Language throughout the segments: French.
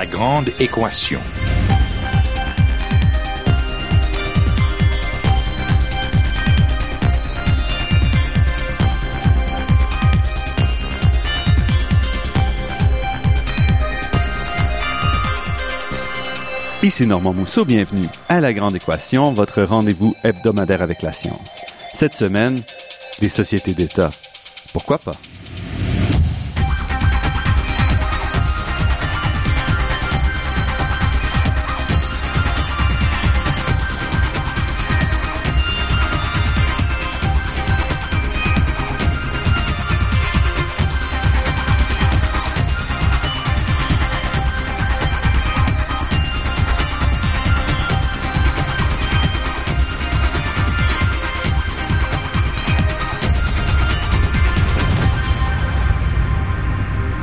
La grande équation. Ici Normand Mousseau, bienvenue à La Grande Équation, votre rendez-vous hebdomadaire avec la science. Cette semaine, des sociétés d'État. Pourquoi pas?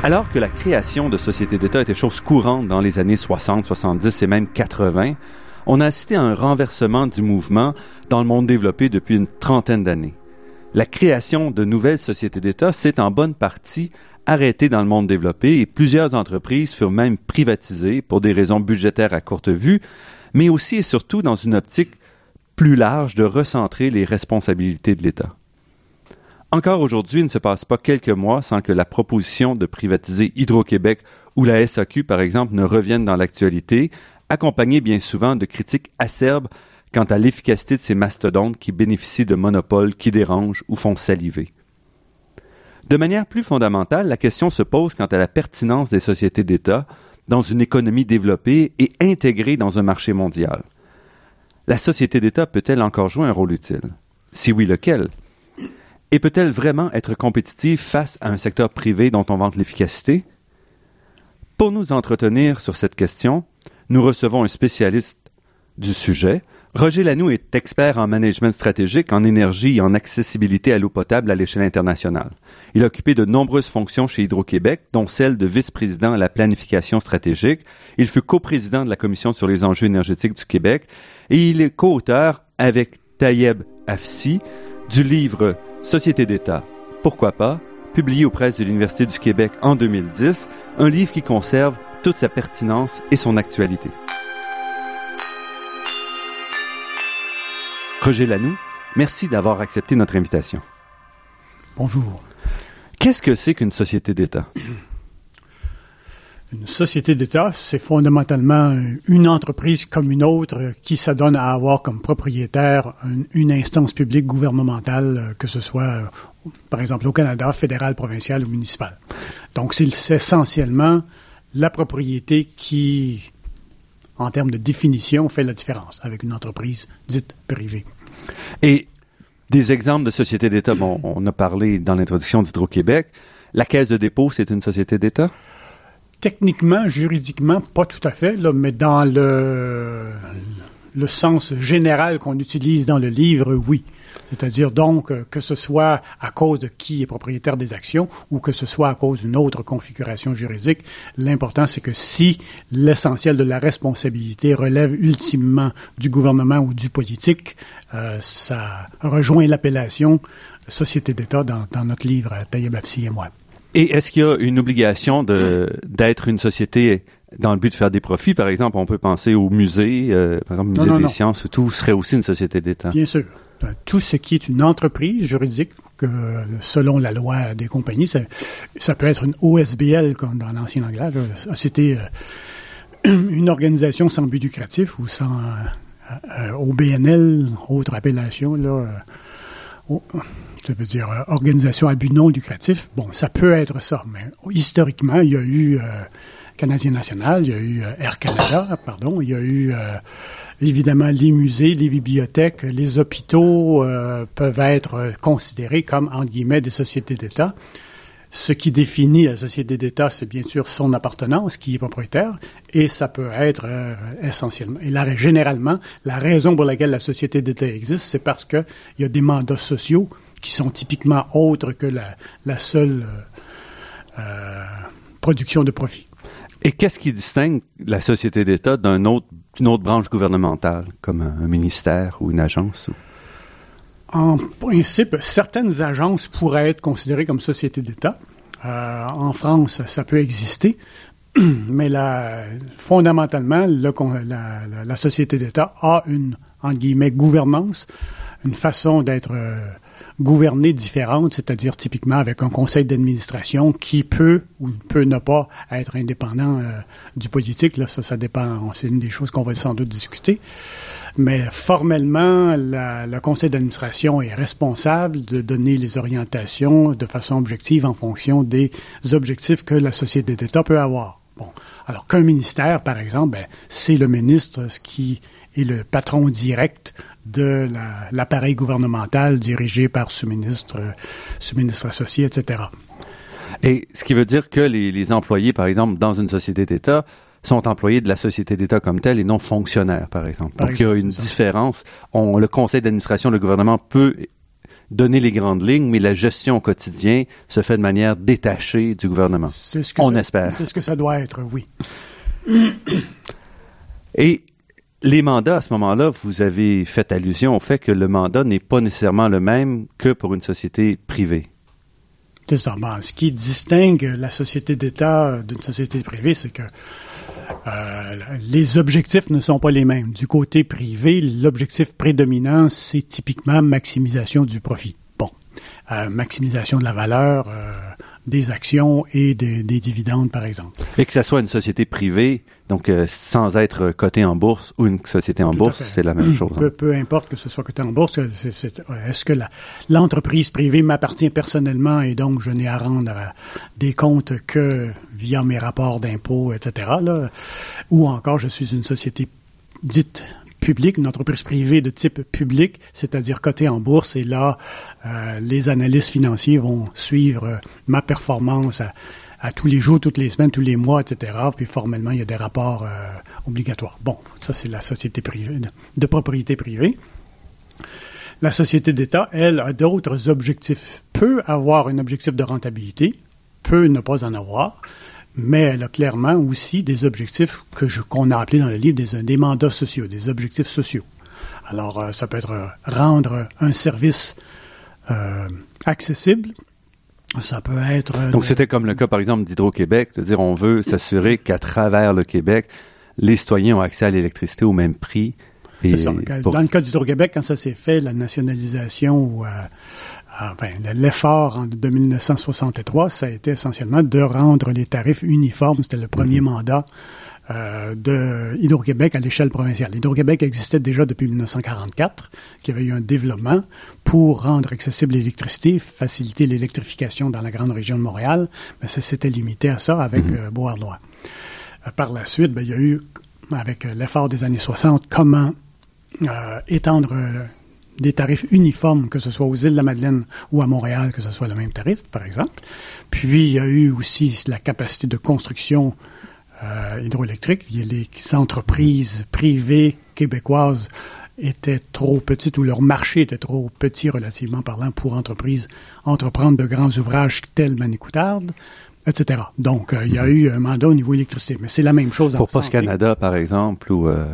Alors que la création de sociétés d'État était chose courante dans les années 60, 70 et même 80, on a assisté à un renversement du mouvement dans le monde développé depuis une trentaine d'années. La création de nouvelles sociétés d'État s'est en bonne partie arrêtée dans le monde développé et plusieurs entreprises furent même privatisées pour des raisons budgétaires à courte vue, mais aussi et surtout dans une optique plus large de recentrer les responsabilités de l'État. Encore aujourd'hui, il ne se passe pas quelques mois sans que la proposition de privatiser Hydro-Québec ou la SAQ, par exemple, ne revienne dans l'actualité, accompagnée bien souvent de critiques acerbes quant à l'efficacité de ces mastodontes qui bénéficient de monopoles qui dérangent ou font saliver. De manière plus fondamentale, la question se pose quant à la pertinence des sociétés d'État dans une économie développée et intégrée dans un marché mondial. La société d'État peut-elle encore jouer un rôle utile? Si oui, lequel? Et peut-elle vraiment être compétitive face à un secteur privé dont on vante l'efficacité? Pour nous entretenir sur cette question, nous recevons un spécialiste du sujet. Roger Lanoux est expert en management stratégique, en énergie et en accessibilité à l'eau potable à l'échelle internationale. Il a occupé de nombreuses fonctions chez Hydro-Québec, dont celle de vice-président à la planification stratégique. Il fut coprésident de la Commission sur les enjeux énergétiques du Québec et il est co-auteur avec Tayeb Afsi du livre Société d'État, pourquoi pas, publié aux presses de l'Université du Québec en 2010, un livre qui conserve toute sa pertinence et son actualité. Roger Lanoux, merci d'avoir accepté notre invitation. Bonjour. Qu'est-ce que c'est qu'une société d'État? Une société d'État, c'est fondamentalement une entreprise comme une autre qui s'adonne à avoir comme propriétaire une, instance publique gouvernementale, que ce soit, par exemple, au Canada, fédéral, provincial ou municipal. Donc, c'est essentiellement la propriété qui, en termes de définition, fait la différence avec une entreprise dite privée. Et des exemples de sociétés d'État, bon, on a parlé dans l'introduction d'Hydro-Québec. La Caisse de dépôt, c'est une société d'État? Techniquement, juridiquement, pas tout à fait, là, mais dans le, le sens général qu'on utilise dans le livre, oui. C'est-à-dire donc euh, que ce soit à cause de qui est propriétaire des actions ou que ce soit à cause d'une autre configuration juridique, l'important c'est que si l'essentiel de la responsabilité relève ultimement du gouvernement ou du politique, euh, ça rejoint l'appellation société d'État dans, dans notre livre, Taïeb Afsi et moi. Et est-ce qu'il y a une obligation de d'être une société dans le but de faire des profits? Par exemple, on peut penser au musée, euh, par exemple, musée des sciences, tout serait aussi une société d'État. Bien sûr. Euh, tout ce qui est une entreprise juridique, que selon la loi des compagnies, ça, ça peut être une OSBL, comme dans l'ancien. C'était euh, une organisation sans but lucratif ou sans OBNL, autre appellation, là ça veut dire euh, organisation à but non lucratif. Bon, ça peut être ça, mais historiquement, il y a eu euh, Canadien National, il y a eu euh, Air Canada, pardon, il y a eu évidemment les musées, les bibliothèques, les hôpitaux peuvent être considérés comme, entre guillemets, des sociétés d'État. Ce qui définit la société d'État, c'est bien sûr son appartenance, qui est propriétaire, et ça peut être essentiellement. Et là, généralement, la raison pour laquelle la société d'État existe, c'est parce qu'il y a des mandats sociaux qui sont typiquement autres que la, seule euh, euh, production de profit. Et qu'est-ce qui distingue la société d'État d'une autre, autre branche gouvernementale, comme un, ministère ou une agence? En principe, certaines agences pourraient être considérées comme sociétés d'État. Euh, en France, ça peut exister. mais la, fondamentalement, le, la, la, société d'État a une, en guillemets, gouvernance, une façon d'être euh, gouvernée différente, c'est-à-dire typiquement avec un conseil d'administration qui peut ou peut ne pas être indépendant euh, du politique. Là, ça, ça dépend. C'est une des choses qu'on va sans doute discuter. Mais formellement, le conseil d'administration est responsable de donner les orientations de façon objective en fonction des objectifs que la société d'État peut avoir. Bon, alors qu'un ministère, par exemple, ben, c'est le ministre qui est le patron direct de l'appareil gouvernemental dirigé par sous-ministre, sous-ministre associé, etc. Et ce qui veut dire que les, les employés, par exemple, dans une société d'État, sont employés de la société d'État comme telle et non fonctionnaires, par exemple. Donc, il y a une différence. On, le conseil d'administration, le gouvernement peut donner les grandes lignes, mais la gestion au quotidien se fait de manière détachée du gouvernement. C'est ce que On ça, espère. C'est ce que ça doit être, oui. Et les mandats, à ce moment-là, vous avez fait allusion au fait que le mandat n'est pas nécessairement le même que pour une société privée. C'est ça. ce qui distingue la société d'État d'une société privée, c'est que euh, les objectifs ne sont pas les mêmes. Du côté privé, l'objectif prédominant, c'est typiquement maximisation du profit. Bon, euh, maximisation de la valeur euh, des actions et des dividendes, par exemple. Et que ce soit une société privée, donc sans être cotée en bourse, ou une société en bourse, c'est la même chose. Peu, peu, importe que ce soit coté en bourse, est-ce que l'entreprise privée m'appartient personnellement et donc je n'ai à rendre des comptes que via mes rapports d'impôts, etc. Là, ou encore je suis une société dite publique, une entreprise privée de type public, c'est-à-dire cotée en bourse, et là, euh, les analystes financiers vont suivre euh, ma performance à, tous les jours, toutes les semaines, tous les mois, etc. Puis formellement, il y a des rapports euh, obligatoires. Bon, ça c'est la société privée, de propriété privée. La société d'État, elle, a d'autres objectifs. Peut avoir un objectif de rentabilité, peut ne pas en avoir mais elle a clairement aussi des objectifs que qu'on a appelés dans le livre des, des, mandats sociaux, des objectifs sociaux. Alors, euh, ça peut être euh, rendre un service euh, accessible. Ça peut être. Donc, c'était comme le cas, par exemple, d'Hydro-Québec, de dire on veut s'assurer qu'à travers le Québec, les citoyens ont accès à l'électricité au même prix. Et ça. Dans le cas d'Hydro-Québec, quand ça s'est fait, la nationalisation ou enfin, l'effort de 1963, ça a été essentiellement de rendre les tarifs uniformes. C'était le premier mandat euh, de Hydro-Québec à l'échelle provinciale. Hydro-Québec existait déjà depuis 1944, qui avait eu un développement pour rendre accessible l'électricité, faciliter l'électrification dans la grande région de Montréal, mais ça s'était limité à ça avec mm -hmm. par la suite, ben, il y a eu, avec l'effort des années 60, comment euh, étendre des tarifs uniformes, que ce soit aux îles de la Madeleine ou à Montréal, que ce soit le même tarif, par exemple. Puis, il y a eu aussi la capacité de construction euh, hydroélectrique. Les entreprises privées québécoises étaient trop petites ou leur marché était trop petit relativement parlant pour entreprises entreprendre de grands ouvrages tels Manicoutarde, etc. Donc, euh, il y a eu un mandat au niveau électricité. Mais c'est la même chose. Pour Post Canada, par exemple, ou... Euh...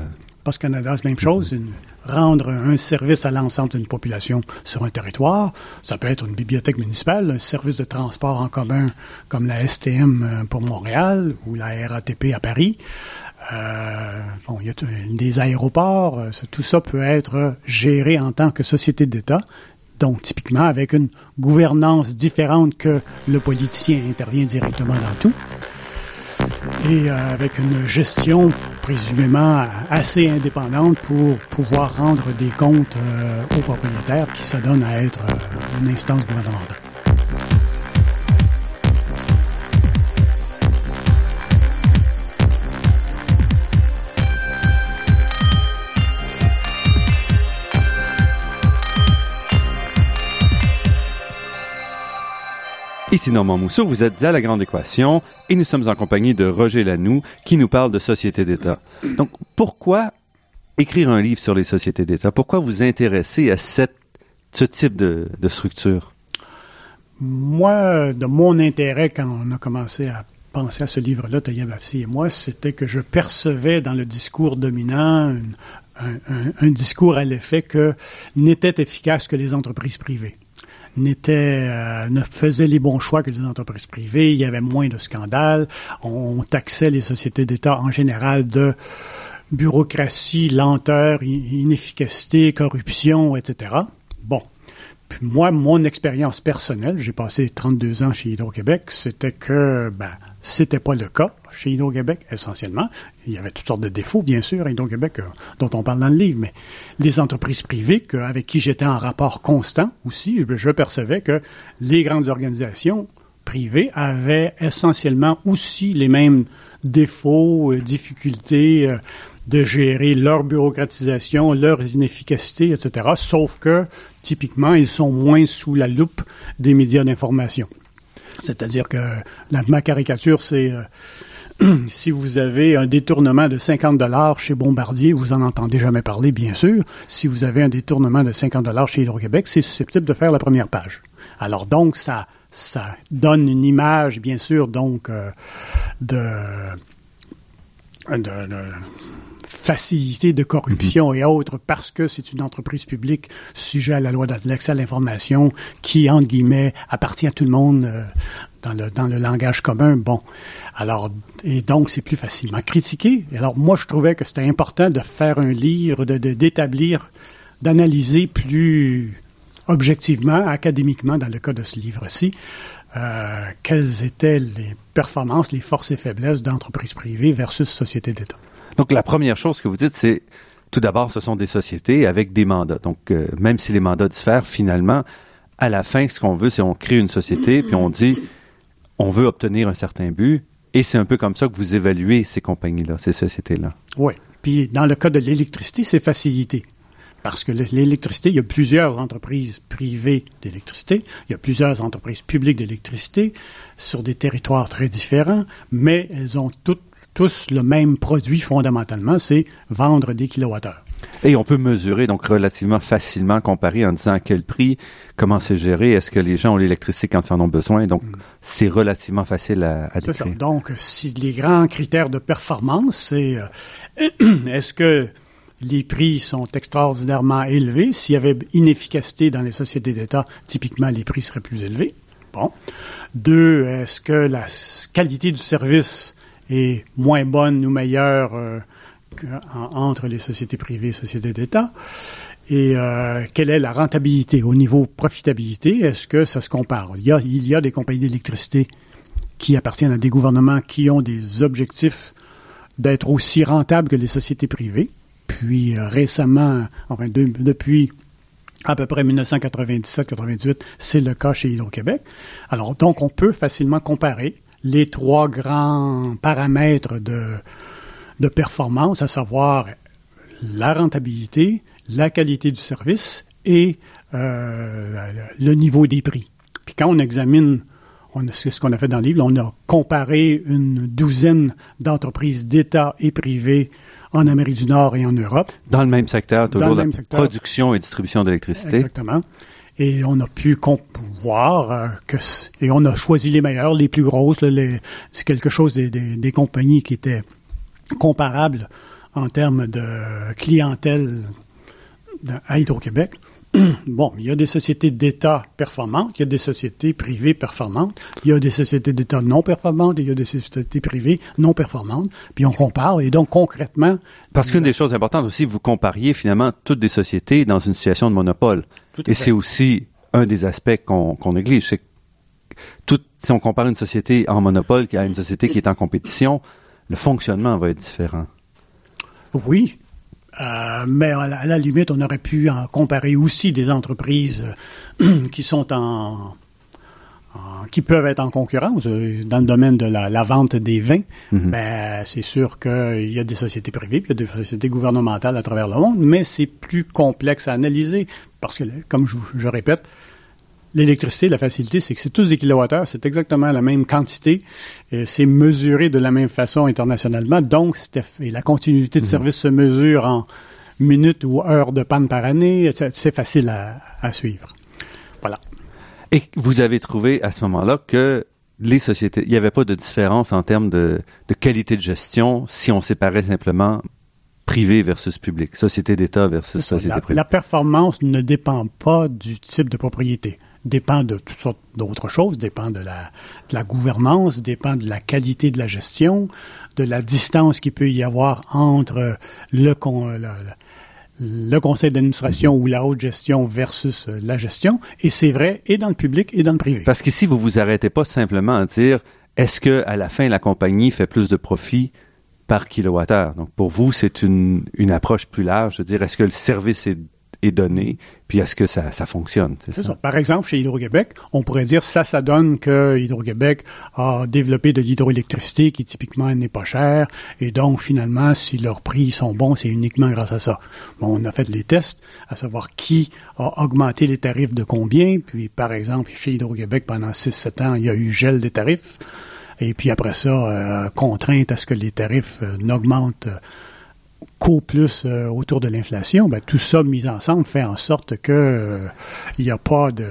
Post Canada, c'est la même chose. Une, rendre un service à l'ensemble d'une population sur un territoire. Ça peut être une bibliothèque municipale, un service de transport en commun comme la STM euh, pour Montréal ou la RATP à Paris. Euh, bon, il y a des aéroports, euh, tout ça peut être géré en tant que société d'État, donc typiquement avec une gouvernance différente que le politicien intervient directement dans tout et euh, avec une gestion présumément assez indépendante pour pouvoir rendre des comptes euh, aux propriétaires qui se donnent à être euh, une instance gouvernementale. Ici Normand Mousseau, vous êtes à La Grande Équation et nous sommes en compagnie de Roger Lanoux qui nous parle de société d'État. Donc, pourquoi écrire un livre sur les sociétés d'État? Pourquoi vous intéresser à ce type de, structure? Moi, de mon intérêt, quand on a commencé à penser à ce livre-là, Taïeb Afsi et moi, c'était que je percevais dans le discours dominant un discours à l'effet que n'était efficace que les entreprises privées n'était euh, ne faisait les bons choix que les entreprises privées. Il y avait moins de scandales. On, taxait les sociétés d'État en général de bureaucratie, lenteur, inefficacité, corruption, etc. Bon. Puis moi, mon expérience personnelle, j'ai passé 32 ans chez Hydro-Québec, c'était que ben, c'était pas le cas chez Hydro-Québec, essentiellement. Il y avait toutes sortes de défauts, bien sûr, à Hydro-Québec, euh, dont on parle dans le livre, mais les entreprises privées avec qui j'étais en rapport constant aussi, je percevais que les grandes organisations privées avaient essentiellement aussi les mêmes défauts, euh, difficultés euh, de gérer leur bureaucratisation, leurs inefficacités, etc. Sauf que, typiquement, ils sont moins sous la loupe des médias d'information. C'est-à-dire que ma caricature, c'est euh, si vous avez un détournement de 50 dollars chez Bombardier, vous en entendez jamais parler, bien sûr. Si vous avez un détournement de 50 dollars chez Hydro-Québec, c'est susceptible de faire la première page. Alors donc, ça, ça donne une image, bien sûr, donc euh, de facilité de corruption mhm. et autres parce que c'est une entreprise publique sujet à la loi d'accès à l'information qui, entre guillemets, appartient à tout le monde euh, dans, le, dans le langage commun. Bon, alors, et donc c'est plus facilement critiqué. Alors moi, je trouvais que c'était important de faire un livre, de d'établir, d'analyser plus objectivement, académiquement, dans le cas de ce livre-ci, euh, quelles étaient les performances, les forces et faiblesses d'entreprises privées versus sociétés d'État. Donc la première chose que vous dites, c'est tout d'abord, ce sont des sociétés avec des mandats. Donc euh, même si les mandats diffèrent, finalement, à la fin, ce qu'on veut, c'est on crée une société, puis on dit, on veut obtenir un certain but, et c'est un peu comme ça que vous évaluez ces compagnies-là, ces sociétés-là. Oui. Puis dans le cas de l'électricité, c'est facilité. Parce que l'électricité, il y a plusieurs entreprises privées d'électricité, il y a plusieurs entreprises publiques d'électricité sur des territoires très différents, mais elles ont toutes tous le même produit fondamentalement, c'est vendre des kilowattheures. Et on peut mesurer donc relativement facilement, comparer en disant à quel prix, comment c'est géré, est-ce que les gens ont l'électricité quand ils en ont besoin. Donc, mm. c'est relativement facile à, à décrire. Donc, si les grands critères de performance, c'est euh, est-ce que les prix sont extraordinairement élevés? S'il y avait inefficacité dans les sociétés d'État, typiquement, les prix seraient plus élevés. Bon. Deux, est-ce que la qualité du service est moins bonne ou meilleure euh, entre les sociétés privées et sociétés d'État. Et euh, quelle est la rentabilité au niveau profitabilité? Est-ce que ça se compare? Il y a, il y a des compagnies d'électricité qui appartiennent à des gouvernements qui ont des objectifs d'être aussi rentables que les sociétés privées. Puis euh, récemment, enfin depuis à peu près 1997-98, c'est le cas chez Hydro-Québec. Alors donc on peut facilement comparer les trois grands paramètres de, de performance, à savoir la rentabilité, la qualité du service et euh, le niveau des prix. Puis quand on examine, c'est ce qu'on a fait dans le livre, on a comparé une douzaine d'entreprises d'État et privées en Amérique du Nord et en Europe. Dans le même secteur, toujours la production et distribution d'électricité. Exactement et on a pu voir euh, que et on a choisi les meilleurs, les plus grosses. C'est quelque chose des, des, des, compagnies qui étaient comparables en termes de clientèle à Hydro-Québec. bon, il y a des sociétés d'État performantes, il y a des sociétés privées performantes, il y a des sociétés d'État non performantes, et il y a des sociétés privées non performantes, puis on compare, et donc concrètement... Parce qu'une des choses importantes aussi, vous compariez finalement toutes des sociétés dans une situation de monopole. Et c'est aussi un des aspects qu'on néglige, c'est tout, si on compare une société en monopole à une société qui est en compétition, le fonctionnement va être différent. Oui, euh, mais à la, limite, on aurait pu en comparer aussi des entreprises euh, qui sont en, qui peuvent être en concurrence euh, dans le domaine de la, vente des vins. Mhm. Ben, c'est sûr qu'il y a des sociétés privées, puis il y a des sociétés gouvernementales à travers le monde, mais c'est plus complexe à analyser parce que, comme je, je répète, L'électricité, la facilité, c'est que c'est tous des kilowattheures, c'est exactement la même quantité, c'est mesuré de la même façon internationalement, donc et la continuité de mhm. service se mesure en minutes ou heures de panne par année, c'est facile à, suivre. Voilà. Et vous avez trouvé à ce moment-là que les sociétés, il n'y avait pas de différence en termes de, qualité de gestion si on séparait simplement privé versus public, société d'État versus société privée? La performance ne dépend pas du type de propriété dépend de toutes sortes d'autres choses, dépend de la, gouvernance, dépend de la qualité de la gestion, de la distance qu'il peut y avoir entre le, le conseil d'administration ou la haute gestion versus la gestion. Et c'est vrai et dans le public et dans le privé. Parce qu'ici, vous vous arrêtez pas simplement à dire est-ce que à la fin la compagnie fait plus de profit par kilowattheure? Donc pour vous, c'est une, une approche plus large de dire est-ce que le service est est donné, puis est-ce que ça, ça fonctionne? C'est ça? Par exemple, chez Hydro-Québec, on pourrait dire ça, ça donne que Hydro-Québec a développé de l'hydroélectricité qui typiquement n'est pas cher, et donc finalement, si leurs prix sont bons, c'est uniquement grâce à ça. Bon, on a fait les tests à savoir qui a augmenté les tarifs de combien, puis par exemple, chez Hydro-Québec, pendant 6-7 ans, il y a eu gel des tarifs, et puis après ça, euh, contrainte à ce que les tarifs euh, n'augmentent qu'au plus euh, autour de l'inflation, ben, tout ça mis ensemble fait en sorte que il n'y a pas de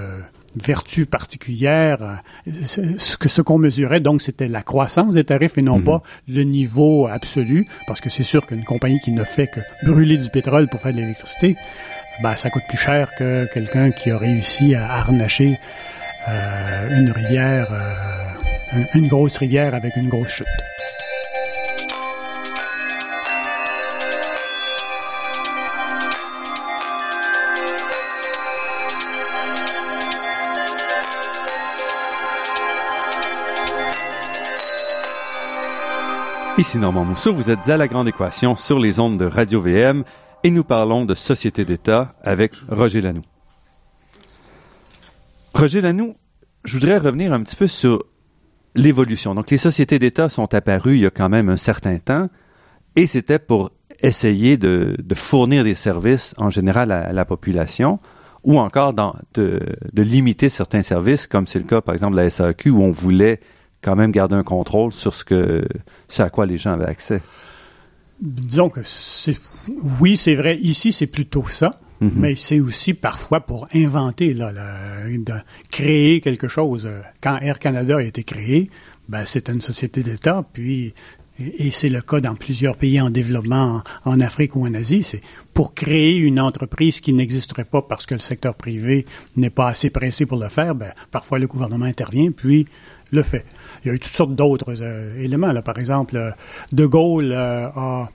vertu particulière. Ce que ce qu'on mesurait, donc, c'était la croissance des tarifs et non mhm. pas le niveau absolu, parce que c'est sûr qu'une compagnie qui ne fait que brûler du pétrole pour faire de l'électricité, ben, ça coûte plus cher que quelqu'un qui a réussi à harnacher une rivière une grosse rivière avec une grosse chute. Ici Normand Mousseau, vous êtes à La Grande Équation sur les ondes de Radio VM et nous parlons de société d'État avec Roger Lanoux. Roger Lanoux, je voudrais revenir un petit peu sur l'évolution. Donc les sociétés d'État sont apparues il y a quand même un certain temps et c'était pour essayer de, fournir des services en général à, la population ou encore de, limiter certains services, comme c'est le cas par exemple de la SAQ où on voulait quand même garder un contrôle sur ce que ce à quoi les gens avaient accès. Disons que c'est oui, c'est vrai. Ici, c'est plutôt ça. Mhm. Mais c'est aussi parfois pour inventer, là, de créer quelque chose. Quand Air Canada a été créé, ben, c'était une société d'État, puis et c'est le cas dans plusieurs pays en développement en, Afrique ou en Asie, c'est pour créer une entreprise qui n'existerait pas parce que le secteur privé n'est pas assez pressé pour le faire, ben, parfois le gouvernement intervient puis le fait. Il y a eu toutes sortes d'autres euh, éléments. Là. Par exemple, euh, De Gaulle euh, a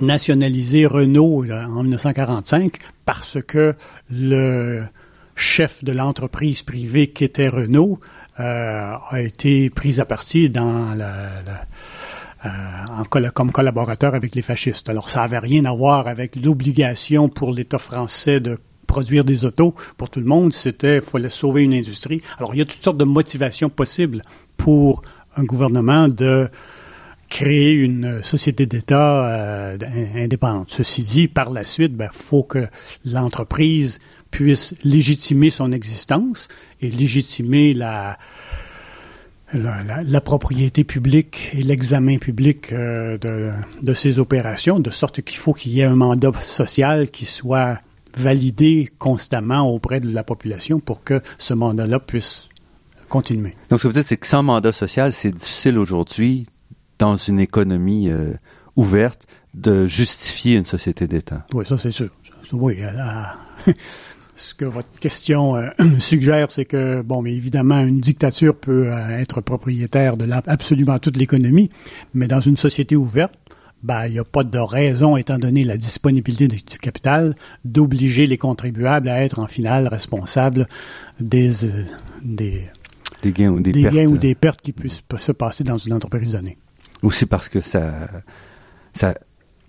nationalisé Renault en 1945 parce que le chef de l'entreprise privée qui était Renault a été pris à partie dans comme collaborateur avec les fascistes. Alors ça n'avait rien à voir avec l'obligation pour l'État français de produire des autos pour tout le monde, c'était fallait sauver une industrie. Alors il y a toutes sortes de motivations possibles pour un gouvernement de créer une société d'État euh, indépendante. Ceci dit, par la suite, il ben, faut que l'entreprise puisse légitimer son existence et légitimer la, la, propriété publique et l'examen public euh, de, de opérations, de sorte qu'il faut qu'il y ait un mandat social qui soit validé constamment auprès de la population pour que ce mandat-là puisse continuer. Donc, ce que vous dites, c'est que sans mandat social, c'est difficile aujourd'hui dans une économie euh, ouverte de justifier une société d'État. Oui, ça c'est sûr. Oui, ce que votre question euh, suggère, c'est que, bon, mais évidemment, une dictature peut euh, être propriétaire de absolument toute l'économie, mais dans une société ouverte, ben, il n'y a pas de raison, étant donné la disponibilité du capital, d'obliger les contribuables à être en finale responsables des, des, des gains ou des, des pertes. gains ou des pertes qui puissent se passer dans une entreprise donnée. Aussi parce que ça, ça,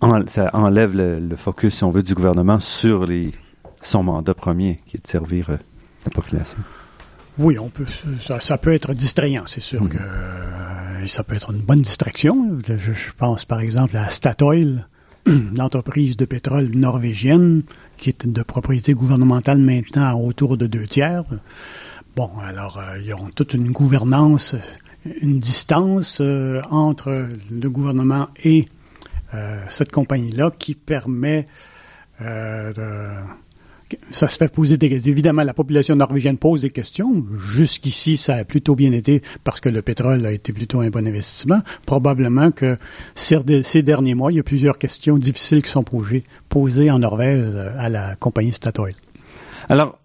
enlève le, focus, si on veut, du gouvernement sur les, son mandat premier, qui est de servir euh, la population. Oui, on peut, ça, peut être distrayant, c'est sûr mm. que euh, ça peut être une bonne distraction. Je, pense par exemple à Statoil, l'entreprise de pétrole norvégienne, qui est de propriété gouvernementale maintenant autour de deux tiers. Bon, alors, euh, ils ont toute une gouvernance une distance euh, entre le gouvernement et euh, cette compagnie-là qui permet euh, de, ça se fait poser des questions. Évidemment, la population norvégienne pose des questions. Jusqu'ici, ça a plutôt bien été parce que le pétrole a été plutôt un bon investissement. Probablement que ces derniers mois, il y a plusieurs questions difficiles qui sont posées, posées en Norvège à la compagnie Statoil. Alors,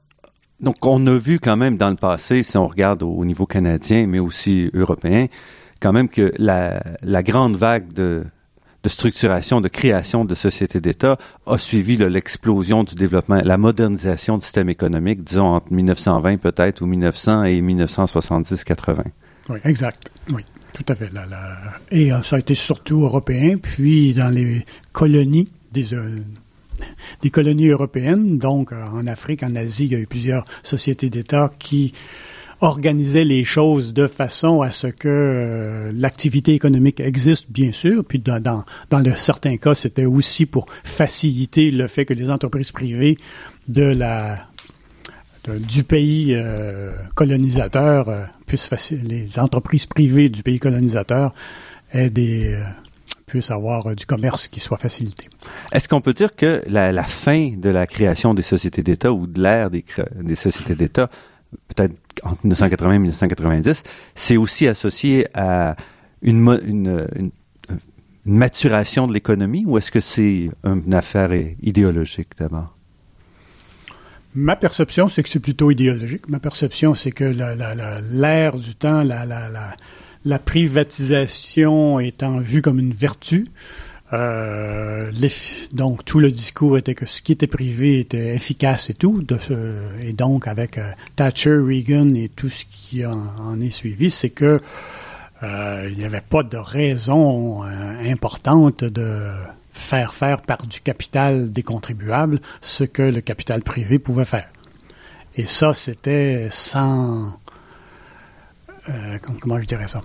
Donc, on a vu quand même dans le passé, si on regarde au niveau canadien, mais aussi européen, quand même que la, grande vague de, de structuration, de création de sociétés d'État a suivi l'explosion du développement, la modernisation du système économique, disons entre 1920 peut-être ou 1900 et 1970-80. Oui, exact. Oui, tout à fait. Et euh, ça a été surtout européen, puis dans les colonies des, euh, des colonies européennes, donc euh, en Afrique, en Asie, il y a eu plusieurs sociétés d'État qui organiser les choses de façon à ce que euh, l'activité économique existe, bien sûr, puis dans, dans, certains cas, c'était aussi pour faciliter le fait que les entreprises privées de la du pays euh, colonisateur euh, puissent les entreprises privées du pays colonisateur aient des puissent avoir du commerce qui soit facilité. Est-ce qu'on peut dire que la, la, fin de la création des sociétés d'État ou de l'ère des, des sociétés d'État peut-être entre 1980 et 1990, c'est aussi associé à une, une, une, maturation de l'économie ou est-ce que c'est une affaire idéologique d'abord? Ma perception, c'est que c'est plutôt idéologique. Ma perception, c'est que l'ère du temps, la, la, la, privatisation étant vue comme une vertu, euh, donc tout le discours était que ce qui était privé était efficace et tout, de et donc avec euh, Thatcher, Reagan et tout ce qui en, est suivi, c'est que euh, il n'y avait pas de raison importante de faire faire par du capital des contribuables ce que le capital privé pouvait faire. Et ça, c'était sans comment je dirais ça?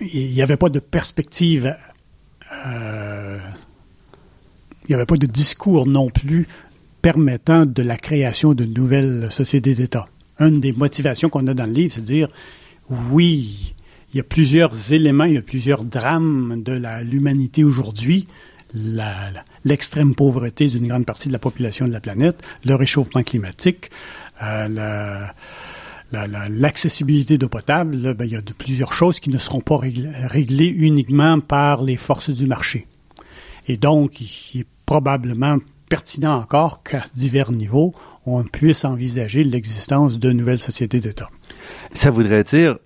Il n'y avait pas de perspective euh, il n'y avait pas de discours non plus permettant de la création de nouvelles sociétés d'État. Une des motivations qu'on a dans le livre, c'est de dire, oui, il y a plusieurs éléments, il y a plusieurs drames de l'humanité aujourd'hui, l'extrême pauvreté d'une grande partie de la population de la planète, le réchauffement climatique, euh, la, l'accessibilité d'eau potable, ben, il y a de, plusieurs choses qui ne seront pas réglées, uniquement par les forces du marché. Et donc, il est probablement pertinent encore qu'à divers niveaux, on puisse envisager l'existence de nouvelles sociétés d'État. Ça voudrait dire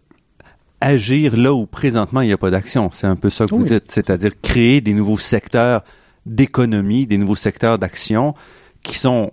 agir là où présentement il n'y a pas d'action. C'est un peu ça que vous dites, c'est-à-dire créer des nouveaux secteurs d'économie, des nouveaux secteurs d'action qui sont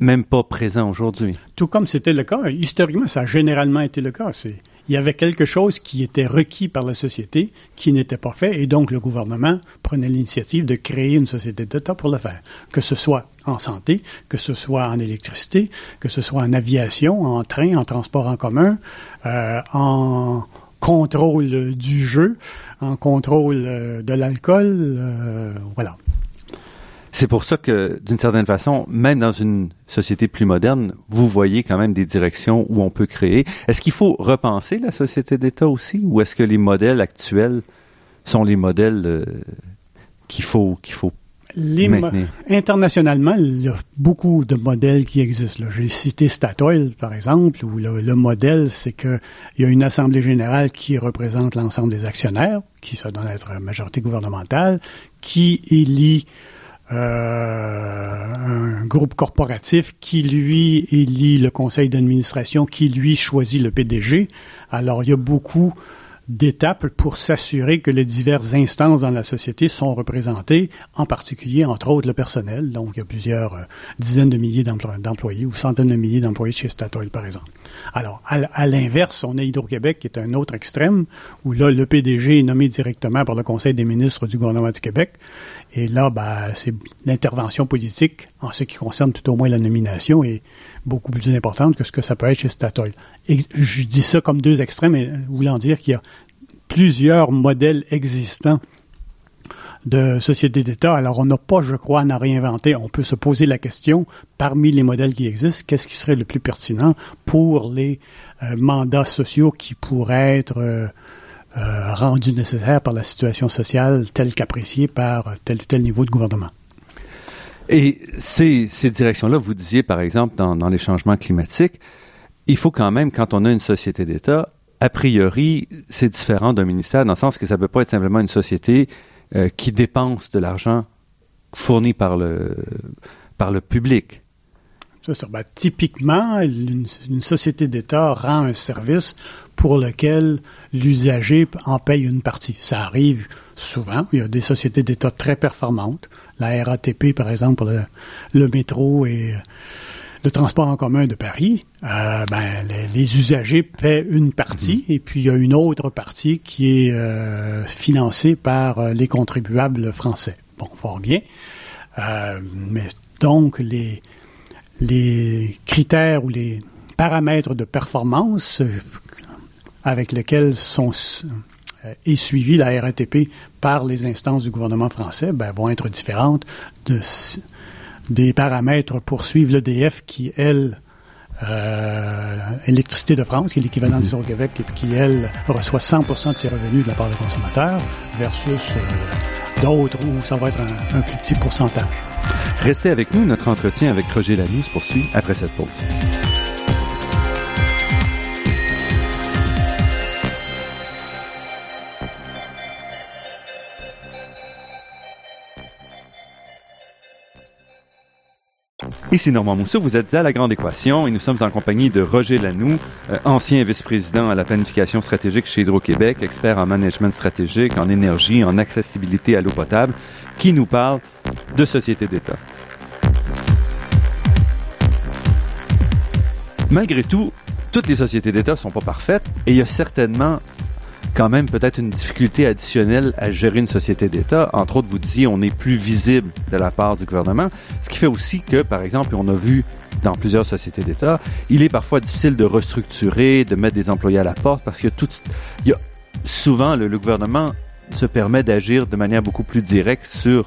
même pas présent aujourd'hui. Tout comme c'était le cas, historiquement, ça a généralement été le cas. C'est, il y avait quelque chose qui était requis par la société qui n'était pas fait, et donc le gouvernement prenait l'initiative de créer une société d'État pour le faire, que ce soit en santé, que ce soit en électricité, que ce soit en aviation, en train, en transport en commun, euh, en contrôle du jeu, en contrôle euh, de l'alcool, euh, voilà. C'est pour ça que, d'une certaine façon, même dans une société plus moderne, vous voyez quand même des directions où on peut créer. Est-ce qu'il faut repenser la société d'État aussi, ou est-ce que les modèles actuels sont les modèles euh, qu'il faut qu'il faut maintenir? Internationalement, il y a beaucoup de modèles qui existent. J'ai cité Statoil, par exemple, où le, modèle, c'est qu'il y a une assemblée générale qui représente l'ensemble des actionnaires, qui ça doit être majorité gouvernementale, qui élit euh, un groupe corporatif qui, lui, élit le conseil d'administration, qui, lui, choisit le PDG. Alors, il y a beaucoup d'étapes pour s'assurer que les diverses instances dans la société sont représentées, en particulier, entre autres, le personnel. Donc, il y a plusieurs euh, dizaines de milliers d'employés ou centaines de milliers d'employés chez Statoil, par exemple. Alors, à, l'inverse, on a Hydro-Québec qui est un autre extrême, où là, le PDG est nommé directement par le Conseil des ministres du gouvernement du Québec. Et là, ben, c'est l'intervention politique, en ce qui concerne tout au moins la nomination, est beaucoup plus importante que ce que ça peut être chez Statoil. Je dis ça comme deux extrêmes, voulant dire qu'il y a plusieurs modèles existants de sociétés d'État. Alors, on n'a pas, je crois, à réinventer. On peut se poser la question, parmi les modèles qui existent, qu'est-ce qui serait le plus pertinent pour les euh, mandats sociaux qui pourraient être euh, euh, rendus nécessaires par la situation sociale telle qu'appréciée par tel ou tel niveau de gouvernement? Et ces, ces directions-là, vous disiez, par exemple, dans, dans les changements climatiques, il faut quand même, quand on a une société d'État, a priori, c'est différent d'un ministère dans le sens que ça ne peut pas être simplement une société euh, qui dépense de l'argent fourni par le, par le public. Ça, ben, typiquement, une, société d'État rend un service pour lequel l'usager en paye une partie. Ça arrive souvent. Il y a des sociétés d'État très performantes. La RATP, par exemple, pour le, métro et le transport en commun de Paris, euh, ben, les, usagers paient une partie mm-hmm. et puis il y a une autre partie qui est euh, financée par euh, les contribuables français. Bon, fort bien. mais donc, les, les critères ou les paramètres de performance euh, avec lesquels sont euh, est suivie la RATP par les instances du gouvernement français ben, vont être différentes de, des paramètres pour suivre l'EDF qui, elle, euh, Électricité de France, qui est l'équivalent du Québec et qui, elle, reçoit 100% de ses revenus de la part des consommateurs, versus d'autres où ça va être un, un plus petit pourcentage. Restez avec nous, notre entretien avec Roger Lanoux se poursuit après cette pause. Ici Normand Mousseau, vous êtes à La Grande Équation et nous sommes en compagnie de Roger Lanoux, euh, ancien vice-président à la planification stratégique chez Hydro-Québec, expert en management stratégique, en énergie, en accessibilité à l'eau potable, qui nous parle de société d'État. Malgré tout, toutes les sociétés d'État sont pas parfaites et il y a certainement quand même peut-être une difficulté additionnelle à gérer une société d'État. Entre autres, vous disiez, on est plus visible de la part du gouvernement, ce qui fait aussi que, par exemple, on a vu dans plusieurs sociétés d'État, il est parfois difficile de restructurer, de mettre des employés à la porte parce que tout, il y a souvent le, gouvernement se permet d'agir de manière beaucoup plus directe sur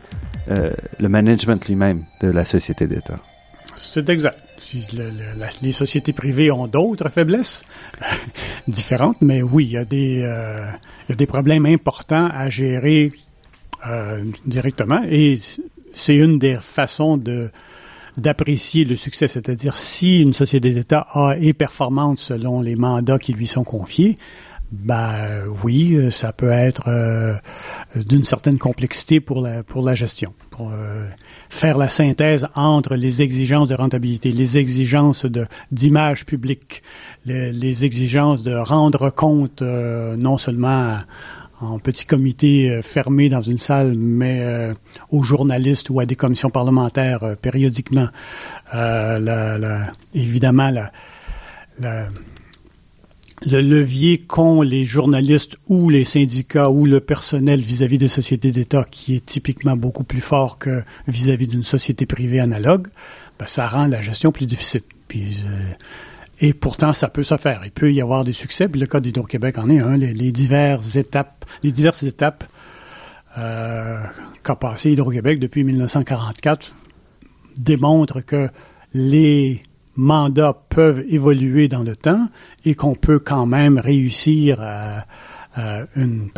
euh, le management lui-même de la société d'État. C'est exact les sociétés privées ont d'autres faiblesses différentes, mais oui, il y, a des, euh, il y a des problèmes importants à gérer euh, directement et c'est une des façons de d'apprécier le succès, c'est-à-dire si une société d'État est performante selon les mandats qui lui sont confiés, ben oui, ça peut être euh, d'une certaine complexité pour la gestion. Faire la synthèse entre les exigences de rentabilité, les exigences de d'image publique, les, exigences de rendre compte euh, non seulement en petit comité euh, fermé dans une salle, mais euh, aux journalistes ou à des commissions parlementaires périodiquement. La, évidemment, la, le levier qu'ont les journalistes ou les syndicats ou le personnel vis-à-vis des sociétés d'État, qui est typiquement beaucoup plus fort que vis-à-vis d'une société privée analogue, ben, ça rend la gestion plus difficile. Puis, euh, et pourtant, ça peut se faire. Il peut y avoir des succès. Puis le cas d'Hydro-Québec en est un. Les, diverses étapes, les diverses étapes euh, qu'a passé Hydro-Québec depuis 1944 démontrent que les mandats peuvent évoluer dans le temps et qu'on peut quand même réussir à, une,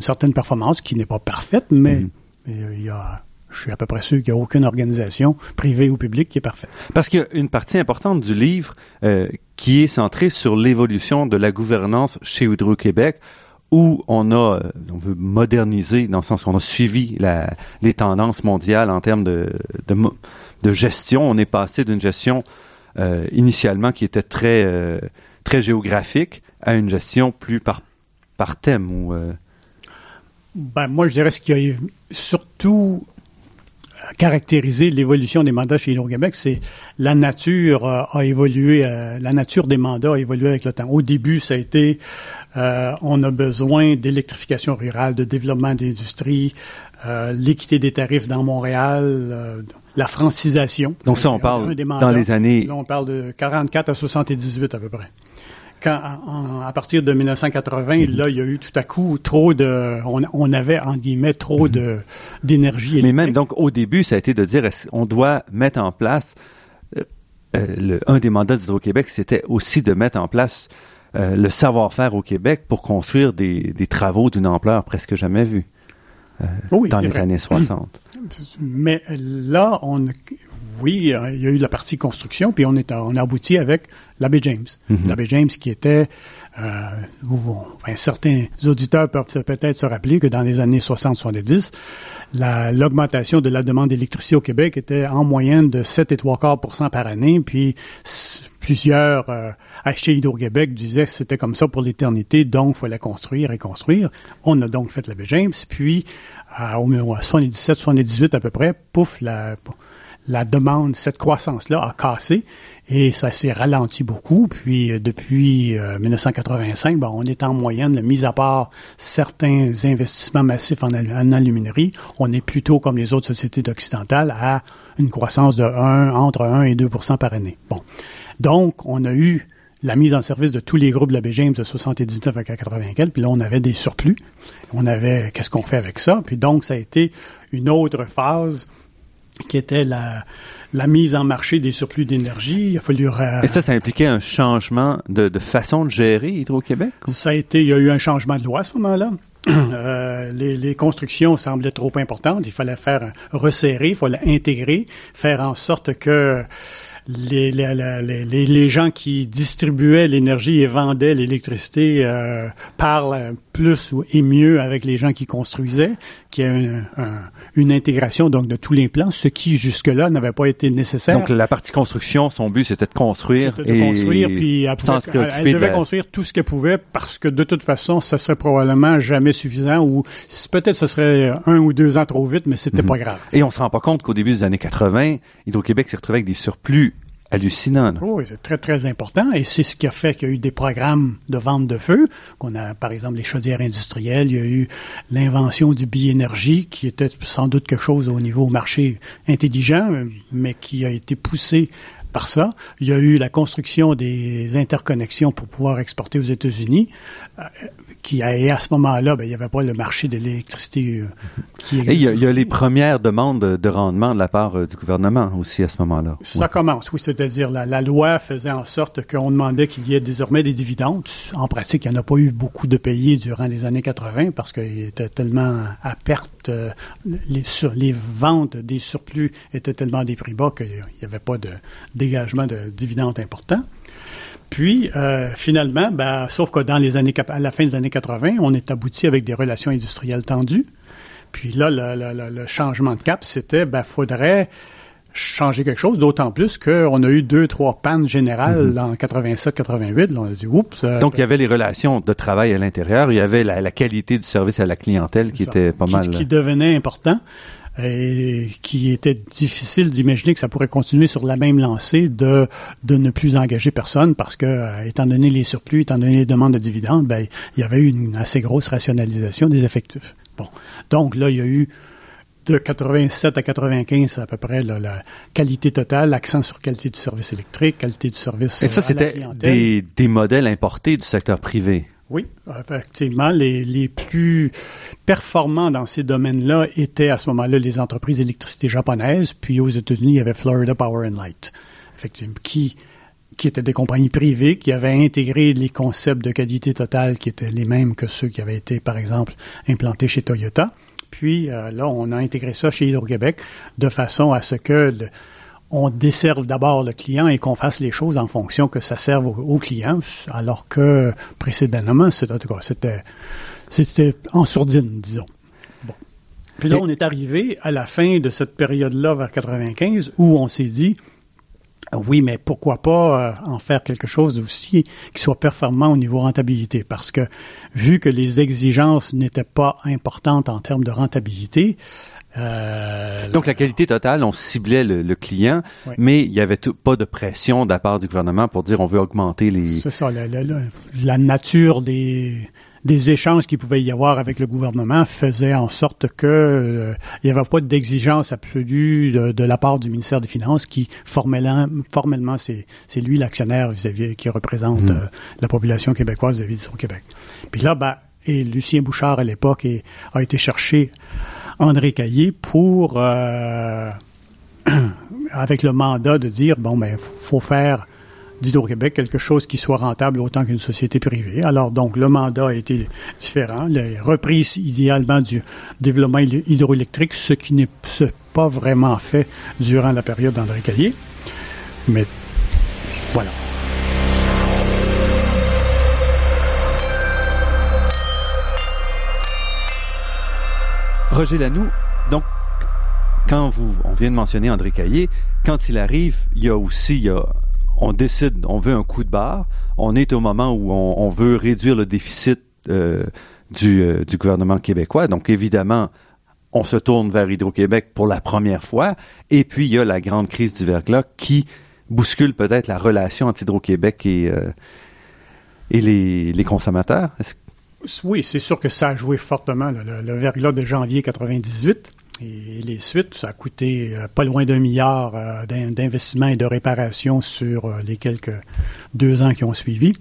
certaine performance qui n'est pas parfaite, mais mm-hmm. il y a je suis à peu près sûr qu'il n'y a aucune organisation, privée ou publique, qui est parfaite. Parce qu'il y a une partie importante du livre euh, qui est centrée sur l'évolution de la gouvernance chez Hydro-Québec, où on a, euh, on veut moderniser, dans le sens où on a suivi la, les tendances mondiales en termes de, de, de gestion. On est passé d'une gestion euh, initialement qui était très euh, très géographique à une gestion plus par par thème euh? ben, moi je dirais ce qui a surtout caractérisé l'évolution des mandats chez Hydro-Québec, c'est la nature a évolué, la nature des mandats a évolué avec le temps. Au début, ça a été on a besoin d'électrification rurale, de développement d'industrie, l'équité des tarifs dans Montréal, la francisation. Donc ça, on parle dans les années... Là, on parle de 44 à 78 à peu près. Quand, à partir de 1980, là, il y a eu tout à coup trop de, on, avait en guillemets trop de d'énergie. Mais même donc au début, ça a été de dire, on doit mettre en place. Euh, euh, le, un des mandats d'Hydro-Québec, c'était aussi de mettre en place euh, le savoir-faire au Québec pour construire des, des travaux d'une ampleur presque jamais vue. Euh, dans les années 60. Mais là, on, oui, il y a eu la partie construction, puis on, est, on a abouti avec l'abbé James. Mhm. L'abbé James qui était, euh, enfin, certains auditeurs peuvent peut-être se rappeler que dans les années 60-70, l'augmentation de la demande d'électricité au Québec était en moyenne de 7 et 3 quarts par année, puis plusieurs euh, achetés Hydro-Québec disaient que c'était comme ça pour l'éternité, donc il fallait construire et construire. On a donc fait la James, puis à, au 77-78 à peu près, pouf, la, la demande, cette croissance-là a cassé et ça s'est ralenti beaucoup. Puis euh, depuis 1985, euh, bon, on est en moyenne, mis à part certains investissements massifs en, en, aluminerie, on est plutôt comme les autres sociétés occidentales à une croissance de 1, entre 1 et 2% par année. Bon. Donc, on a eu la mise en service de tous les groupes de la B. James de 79 à 84, puis là, on avait des surplus. On avait, qu'est-ce qu'on fait avec ça? Puis donc, ça a été une autre phase qui était la, la mise en marché des surplus d'énergie. Il a fallu... Et ça, ça impliquait un changement de, de façon de gérer Hydro-Québec? Ça a été, il y a eu un changement de loi à ce moment-là. Euh, les, les, constructions semblaient trop importantes. Il fallait faire resserrer, il fallait intégrer, faire en sorte que les, les, les, les, gens qui distribuaient l'énergie et vendaient l'électricité euh, parlent plus et mieux avec les gens qui construisaient, qui a une, une intégration donc de tous les plans, ce qui jusque-là n'avait pas été nécessaire. Donc la partie construction, son but c'était de construire de et construire, puis elle, elle devait construire tout ce qu'elle pouvait parce que de toute façon, ça serait probablement jamais suffisant ou peut-être ce serait un ou deux ans trop vite, mais c'était pas mhm. grave. Et on se rend pas compte qu'au début des années 80, Hydro-Québec s'est retrouvé avec des surplus hallucinant. Oui, c'est très, très important. Et c'est ce qui a fait qu'il y a eu des programmes de vente de feu, qu'on a, par exemple, les chaudières industrielles. Il y a eu l'invention du bi-énergie, qui était sans doute quelque chose au niveau marché intelligent, mais qui a été poussé par ça. Il y a eu la construction des interconnexions pour pouvoir exporter aux États-Unis. Qui et à ce moment-là, ben, il n'y avait pas le marché de l'électricité euh, qui existait. Et il y, a, les premières demandes de rendement de la part euh, du gouvernement aussi à ce moment-là. Ça commence, oui, c'est-à-dire la, la, loi faisait en sorte qu'on demandait qu'il y ait désormais des dividendes. En pratique, il n'y en a pas eu beaucoup de payés durant les années 80 parce qu'il était tellement à perte, euh, les, sur, les ventes des surplus étaient tellement des prix bas qu'il n'y avait pas de dégagement de dividendes importants. Puis, euh, finalement, ben, sauf que dans les années, à la fin des années 80, on est abouti avec des relations industrielles tendues. Puis là, le, changement de cap, c'était, ben, faudrait changer quelque chose, d'autant plus qu'on a eu deux, trois pannes générales mm-hmm. en 87-88. On a dit, oups. Euh, Donc, il y avait les relations de travail à l'intérieur, il y avait la, qualité du service à la clientèle qui était pas mal. Qui devenait important et qui était difficile d'imaginer que ça pourrait continuer sur la même lancée de de ne plus engager personne parce que euh, étant donné les surplus, étant donné les demandes de dividendes, ben il y avait eu une assez grosse rationalisation des effectifs. Bon, donc là il y a eu de 87 à 95 à peu près la qualité totale, l'accent sur qualité du service électrique, qualité du service. Et ça, c'était des, des modèles importés du secteur privé. Oui, effectivement, les, les plus performants dans ces domaines-là étaient à ce moment-là les entreprises d'électricité japonaises, puis aux États-Unis, il y avait Florida Power and Light, effectivement, qui qui étaient des compagnies privées qui avaient intégré les concepts de qualité totale qui étaient les mêmes que ceux qui avaient été, par exemple, implantés chez Toyota. Puis euh, là, on a intégré ça chez Hydro-Québec de façon à ce que le, on desserve d'abord le client et qu'on fasse les choses en fonction que ça serve au, client, alors que précédemment, c'était, c'était en sourdine, disons. Bon. Puis là, on est arrivé à la fin de cette période-là, vers 95, où on s'est dit, oui, mais pourquoi pas euh, en faire quelque chose aussi qui soit performant au niveau rentabilité? Parce que vu que les exigences n'étaient pas importantes en termes de rentabilité, euh, Donc la qualité totale, on ciblait le, client, mais il n'y avait pas de pression de la part du gouvernement pour dire on veut augmenter les. C'est ça, la, nature des des échanges qu'il pouvait y avoir avec le gouvernement faisait en sorte que euh, il n'y avait pas d'exigence absolue de, la part du ministère des Finances qui formellement, formellement c'est, c'est lui l'actionnaire vis-à-vis qui représente hmm. euh, la population québécoise vis-à-vis du Québec. Puis là, ben, et Lucien Bouchard à l'époque a été cherché André Caillé pour, euh, avec le mandat de dire, bon, ben, faut faire d'Hydro-Québec quelque chose qui soit rentable autant qu'une société privée. Alors, donc, le mandat a été différent. La reprise idéalement du développement hydroélectrique, ce qui n'est pas vraiment fait durant la période d'André Caillé. Mais voilà. Roger Lanoux, Donc, quand vous, on vient de mentionner André Caillé, quand il arrive, il y a aussi, on décide, on veut un coup de barre. On est au moment où on, veut réduire le déficit euh, du, euh, du gouvernement québécois. Donc, évidemment, on se tourne vers Hydro-Québec pour la première fois. Et puis, il y a la grande crise du verglas qui bouscule peut-être la relation entre Hydro-Québec et, euh, les consommateurs. Oui, c'est sûr que ça a joué fortement. Le, le, verglas de janvier 98 et les suites, ça a coûté euh, pas loin d'un milliard euh, d'investissements et de réparations sur euh, les quelques deux ans qui ont suivi.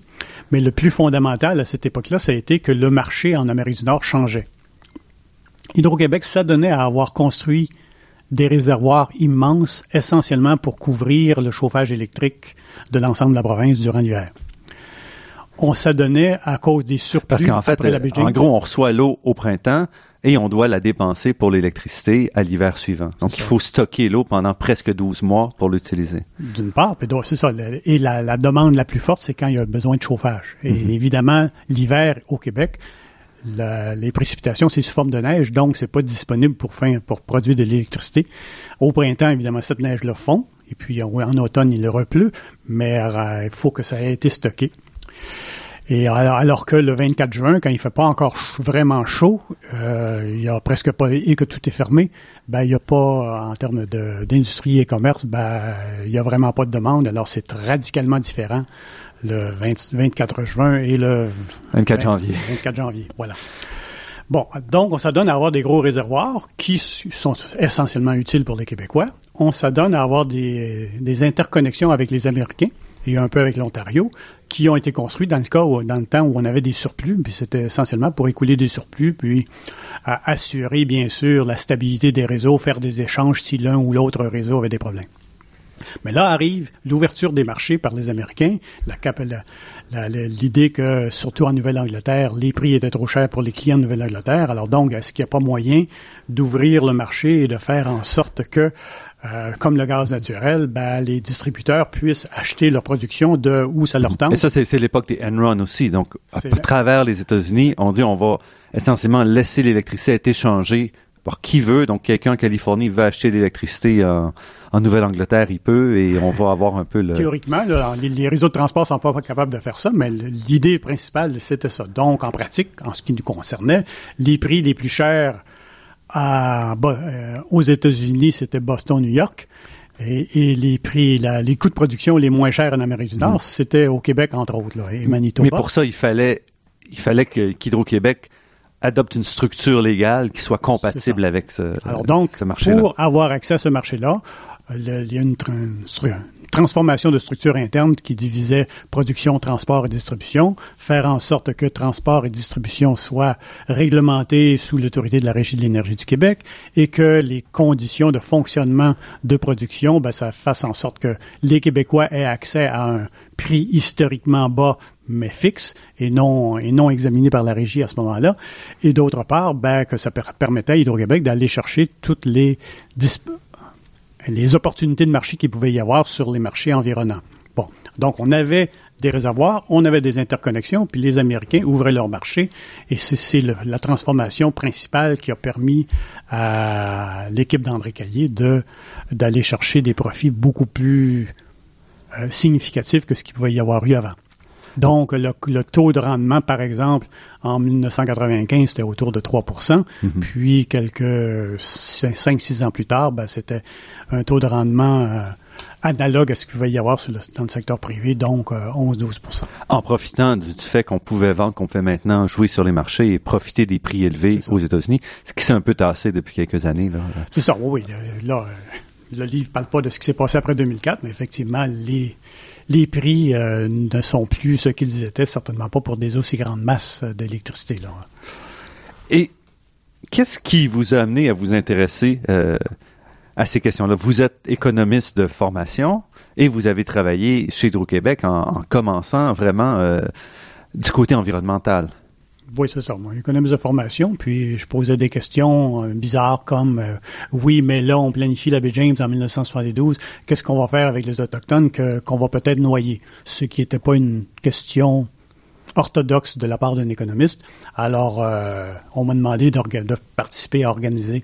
Mais le plus fondamental à cette époque-là, ça a été que le marché en Amérique du Nord changeait. Hydro-Québec s'adonnait à avoir construit des réservoirs immenses, essentiellement pour couvrir le chauffage électrique de l'ensemble de la province durant l'hiver. On s'adonnait à cause des surplus. Parce qu'en fait, en gros, on reçoit l'eau au printemps et on doit la dépenser pour l'électricité à l'hiver suivant. Donc, il faut stocker l'eau pendant presque 12 mois pour l'utiliser. D'une part, c'est ça. Et la, la, demande la plus forte, c'est quand il y a besoin de chauffage. Et mm -hmm. évidemment, l'hiver au Québec, la, les précipitations, c'est sous forme de neige, donc c'est pas disponible pour, fin, pour produire de l'électricité. Au printemps, évidemment, cette neige-là fond, et puis en, en automne, il le repleut, mais euh, il faut que ça ait été stocké. Et alors que le 24 juin, quand il fait pas encore vraiment chaud, euh, il y a presque pas et que tout est fermé, ben il y a pas en termes d'industrie et commerce, ben il y a vraiment pas de demande. Alors c'est radicalement différent le 20, 24 juin et le 24 janvier. 24 janvier, voilà. Bon, donc on s'adonne à avoir des gros réservoirs qui sont essentiellement utiles pour les Québécois. On s'adonne à avoir des, des interconnexions avec les Américains et un peu avec l'Ontario, qui ont été construits dans le cas où, dans le temps où on avait des surplus, puis c'était essentiellement pour écouler des surplus, puis à assurer bien sûr la stabilité des réseaux, faire des échanges si l'un ou l'autre réseau avait des problèmes. Mais là arrive l'ouverture des marchés par les Américains, l'idée que, surtout en Nouvelle-Angleterre, les prix étaient trop chers pour les clients de Nouvelle-Angleterre. Alors donc, est-ce qu'il n'y a pas moyen d'ouvrir le marché et de faire en sorte que euh, comme le gaz naturel, ben, les distributeurs puissent acheter leur production de où ça leur tente. Et ça, c'est l'époque des Enron aussi. Donc, à travers les États-Unis, on dit on va essentiellement laisser l'électricité être échangée par qui veut. Donc, quelqu'un en Californie veut acheter l'électricité en, en Nouvelle-Angleterre, il peut, et on va avoir un peu le... Théoriquement, là, les, les, réseaux de transport sont pas capables de faire ça, mais l'idée principale, c'était ça. Donc, en pratique, en ce qui nous concernait, les prix les plus chers à, euh, aux États-Unis, c'était Boston, New York. Et, et, les prix, la, les coûts de production les moins chers en Amérique du Nord, mmh. c'était au Québec, entre autres, là, et Manitoba. Mais pour ça, il fallait, il fallait que qu'Hydro-Québec adopte une structure légale qui soit compatible avec ce, Alors donc, ce marché-là. Pour avoir accès à ce marché-là, il y a une, une, transformation de structure interne qui divisait production, transport et distribution, faire en sorte que transport et distribution soient réglementés sous l'autorité de la Régie de l'énergie du Québec et que les conditions de fonctionnement de production, ben, ça fasse en sorte que les Québécois aient accès à un prix historiquement bas mais fixe et non et non examiné par la régie à ce moment-là. Et d'autre part ben, que ça permettait à Hydro-Québec d'aller chercher toutes les les opportunités de marché qu'il pouvait y avoir sur les marchés environnants. Bon, donc on avait des réservoirs, on avait des interconnexions, puis les Américains ouvraient leur marché, et c'est la transformation principale qui a permis à l'équipe d'André de d'aller chercher des profits beaucoup plus euh, significatifs que ce qu'il pouvait y avoir eu avant. Donc, le, le, taux de rendement, par exemple, en 1995, c'était autour de 3 mm -hmm. Puis, quelques 5-6 ans plus tard, ben, c'était un taux de rendement euh, analogue à ce qu'il va y avoir le, dans le secteur privé, donc euh, 11-12% En profitant du, du fait qu'on pouvait vendre, qu'on fait maintenant jouer sur les marchés et profiter des prix élevés aux États-Unis, ce qui s'est un peu tassé depuis quelques années. C'est ça, oui. Là, le livre parle pas de ce qui s'est passé après 2004, mais effectivement, les les prix euh, ne sont plus ce qu'ils étaient, certainement pas pour des aussi grandes masses d'électricité. Et qu'est-ce qui vous a amené à vous intéresser euh, à ces questions-là? Vous êtes économiste de formation et vous avez travaillé chez Hydro-Québec en, en, commençant vraiment euh, du côté environnemental. Oui, c'est ça. Moi, économiste de formation, puis je posais des questions euh, bizarres comme euh, oui, mais là, on planifie la baie James en 1972. Qu'est-ce qu'on va faire avec les autochtones que qu'on va peut-être noyer? Ce qui n'était pas une question orthodoxe de la part d'un économiste. Alors, euh, on m'a demandé de participer à organiser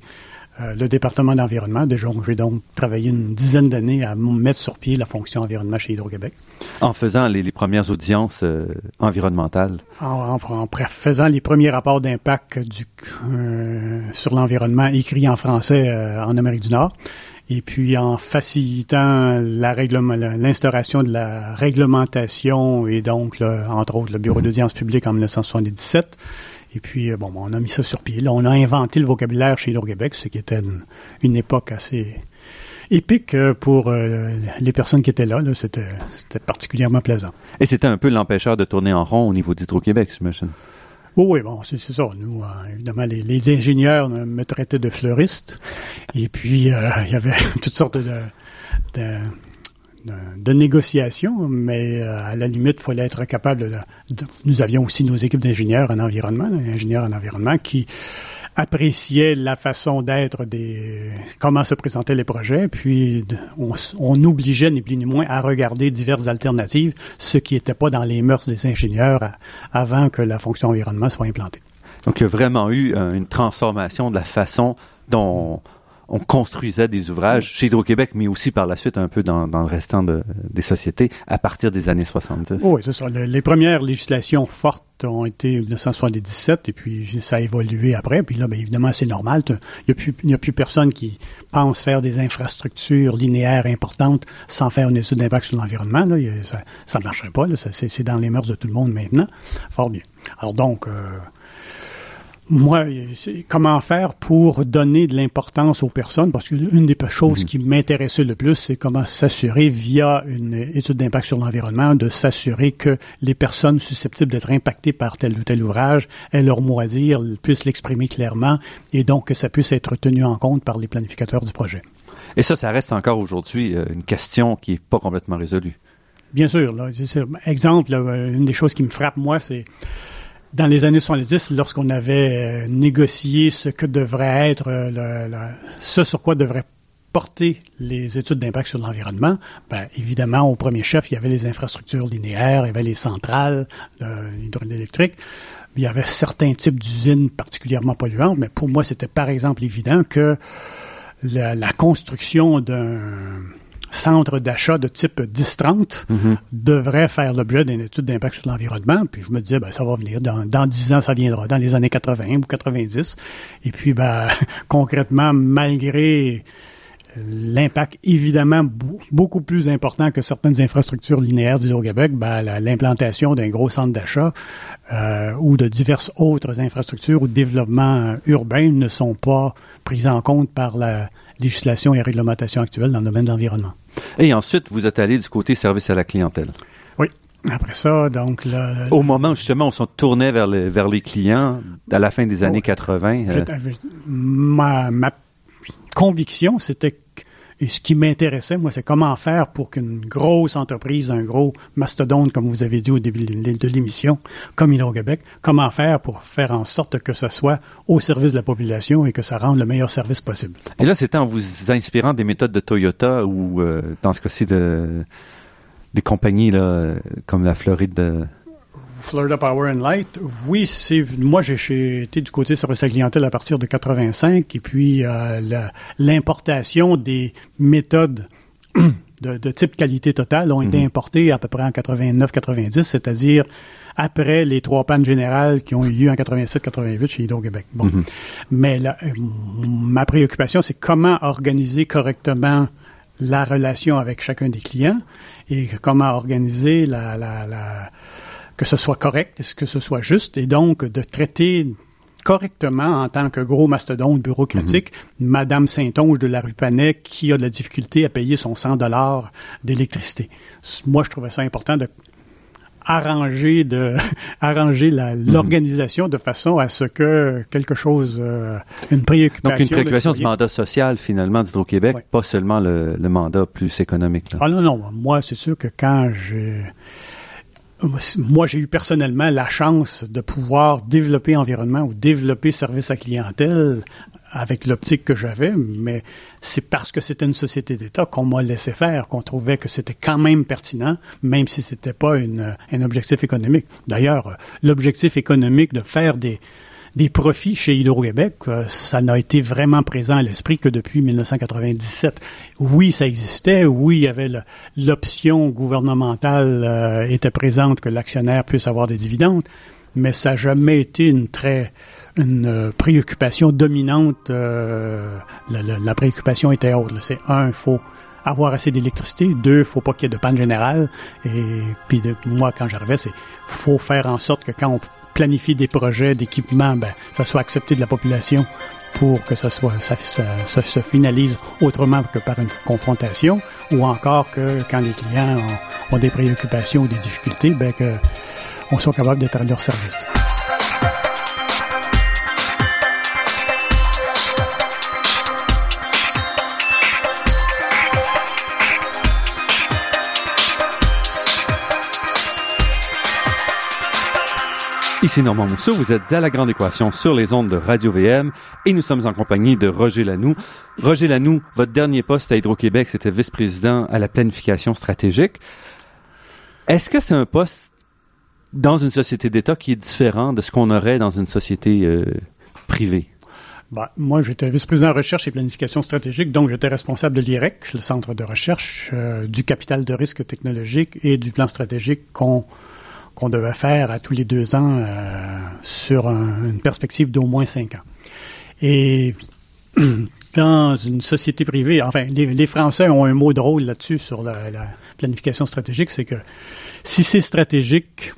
euh, le département d'environnement. Déjà, j'ai donc travaillé une dizaine d'années à mettre sur pied la fonction environnement chez Hydro-Québec. En faisant les, premières audiences euh, environnementales. En, en, faisant les premiers rapports d'impact du, euh, sur l'environnement écrits en français en Amérique du Nord. Et puis en facilitant l'instauration de la réglementation et donc, entre autres, le Bureau d'audience publique en 1977 et puis, euh, bon, on a mis ça sur pied. Là, on a inventé le vocabulaire chez Hydro-Québec, ce qui était une, époque assez épique euh, pour euh, les personnes qui étaient là. C'était particulièrement plaisant. Et c'était un peu l'empêcheur de tourner en rond au niveau d'Hydro-Québec, j'imagine. Oui, oui, bon, c'est ça. Nous, évidemment, les, ingénieurs me traitaient de fleuriste. Et puis, il y avait toutes sortes de, de négociation, mais euh, à la limite, il fallait être capable de, Nous avions aussi nos équipes d'ingénieurs en environnement, ingénieurs en environnement, qui appréciaient la façon d'être des... comment se présentaient les projets, puis on, on, obligeait, ni plus ni moins, à regarder diverses alternatives, ce qui n'était pas dans les mœurs des ingénieurs avant que la fonction environnement soit implantée. Donc, il y a vraiment eu euh, une transformation de la façon dont on construisait des ouvrages chez Hydro-Québec, mais aussi par la suite un peu dans, le restant des sociétés à partir des années 70. Oui, c'est ça. les premières législations fortes ont été en 1977 et puis ça a évolué après. Puis là, bien évidemment, c'est normal. Il n'y a, plus, a plus personne qui pense faire des infrastructures linéaires importantes sans faire une étude d'impact sur l'environnement. Ça ne marcherait pas. C'est dans les mœurs de tout le monde maintenant. Fort bien. Alors donc... Euh, moi, comment faire pour donner de l'importance aux personnes? Parce qu'une des choses mhm. qui m'intéressait le plus, c'est comment s'assurer, via une étude d'impact sur l'environnement, de s'assurer que les personnes susceptibles d'être impactées par tel ou tel ouvrage aient leur mot à dire, puissent l'exprimer clairement, et donc que ça puisse être tenu en compte par les planificateurs du projet. Et ça, ça reste encore aujourd'hui euh, une question qui n'est pas complètement résolue. Bien sûr. Là, exemple, une des choses qui me frappe, moi, c'est dans les années 70, lorsqu'on avait euh, négocié ce que devrait être, euh, ce sur quoi devrait porter les études d'impact sur l'environnement, ben, évidemment, au premier chef, il y avait les infrastructures linéaires, il y avait les centrales hydroélectriques, il y avait certains types d'usines particulièrement polluantes, mais pour moi, c'était par exemple évident que la construction d'un centre d'achat de type 10-30 mhm. devrait faire l'objet d'une étude d'impact sur l'environnement. Puis je me disais, ben, ça va venir. Dans, dans 10 ans, ça viendra. Dans les années 80 ou 90. Et puis, ben, concrètement, malgré l'impact évidemment beaucoup plus important que certaines infrastructures linéaires d'Hydro-Québec, ben, l'implantation d'un gros centre d'achat euh, ou de diverses autres infrastructures ou développements urbains ne sont pas prises en compte par la législation et réglementation actuelle dans le domaine de l'environnement. Et ensuite, vous êtes allé du côté service à la clientèle. Oui. Après ça, donc là, Au moment justement où on se tournait vers les, vers les clients, à la fin des années 80. Euh, ma, ma conviction, c'était et ce qui m'intéressait, moi, c'est comment faire pour qu'une grosse entreprise, un gros mastodonte, comme vous avez dit au début de l'émission, comme Hydro-Québec, comment faire pour faire en sorte que ça soit au service de la population et que ça rende le meilleur service possible. Et là, c'était en vous inspirant des méthodes de Toyota ou, euh, dans ce cas-ci, de, des compagnies là, comme la Floride de Florida Power and Light, oui, c'est moi j'ai été du côté service à clientèle à partir de 85 et puis euh, l'importation des méthodes de, type qualité totale ont été mhm. importées à peu près en 89-90, c'est-à-dire après les trois pannes générales qui ont eu lieu en 87-88 chez Hydro-Québec. Bon. Mhm. Mais euh, ma préoccupation, c'est comment organiser correctement la relation avec chacun des clients et comment organiser la, la, la que ce soit correct, que ce soit juste, et donc de traiter correctement en tant que gros mastodonte bureaucratique, mhm. Madame Saint-Onge de la rue Panet qui a de la difficulté à payer son 100 dollars d'électricité. Moi, je trouvais ça important de arranger de arranger mhm. l'organisation de façon à ce que quelque chose euh, une préoccupation donc une préoccupation du mandat social finalement d'Hydro-Québec pas seulement le, mandat plus économique ah non non moi c'est sûr que quand j'ai moi, j'ai eu personnellement la chance de pouvoir développer environnement ou développer service à clientèle avec l'optique que j'avais, mais c'est parce que c'était une société d'État qu'on m'a laissé faire, qu'on trouvait que c'était quand même pertinent, même si c'était pas un objectif économique. D'ailleurs, l'objectif économique de faire des, des profits chez Hydro-Québec, euh, ça n'a été vraiment présent à l'esprit que depuis 1997. Oui, ça existait. Oui, il y avait l'option gouvernementale euh, était présente que l'actionnaire puisse avoir des dividendes, mais ça n'a jamais été une très une euh, préoccupation dominante. Euh, la, la, la, préoccupation était autre. C'est un, faut avoir assez d'électricité. Deux, faut pas qu'il y ait de panne générale. Et puis moi, quand j'arrivais, c'est faut faire en sorte que quand on planifie des projets d'équipement, ben, ça soit accepté de la population pour que ça soit ça, ça, se finalise autrement que par une confrontation, ou encore que quand les clients ont, ont des préoccupations ou des difficultés, ben que on soit capable d'être à leur service. Ici Normand Mousseau, vous êtes à La Grande Équation sur les ondes de Radio-VM et nous sommes en compagnie de Roger Lanoux. Roger Lanoux, votre dernier poste à Hydro-Québec, c'était vice-président à la planification stratégique. Est-ce que c'est un poste dans une société d'État qui est différent de ce qu'on aurait dans une société euh, privée? Ben, moi, j'étais vice-président recherche et planification stratégique, donc j'étais responsable de l'IREC, le centre de recherche, euh, du capital de risque technologique et du plan stratégique qu'on qu'on devait faire à tous les deux ans euh, sur un, une perspective d'au moins cinq ans. Et dans une société privée, enfin, les, Français ont un mot drôle là-dessus sur la, planification stratégique, c'est que si c'est stratégique,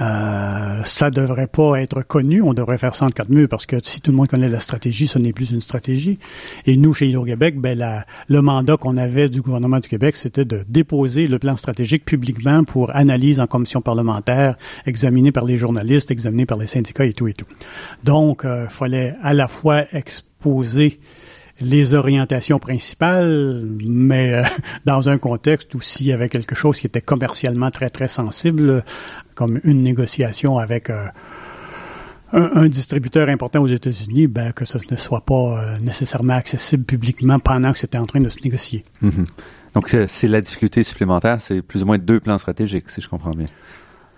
euh, ça devrait pas être connu. On devrait faire ça en quatre murs parce que si tout le monde connaît la stratégie, ce n'est plus une stratégie. Et nous, chez Hydro-Québec, ben, la, le mandat qu'on avait du gouvernement du Québec, c'était de déposer le plan stratégique publiquement pour analyse en commission parlementaire, examiné par les journalistes, examiné par les syndicats et tout et tout. Donc, il euh, fallait à la fois exposer les orientations principales, mais euh, dans un contexte où s'il y avait quelque chose qui était commercialement très, très sensible, comme une négociation avec euh, un, un, distributeur important aux États-Unis, ben, que ce ne soit pas euh, nécessairement accessible publiquement pendant que c'était en train de se négocier. Mm -hmm. Donc, c'est la difficulté supplémentaire, c'est plus ou moins deux plans stratégiques, si je comprends bien.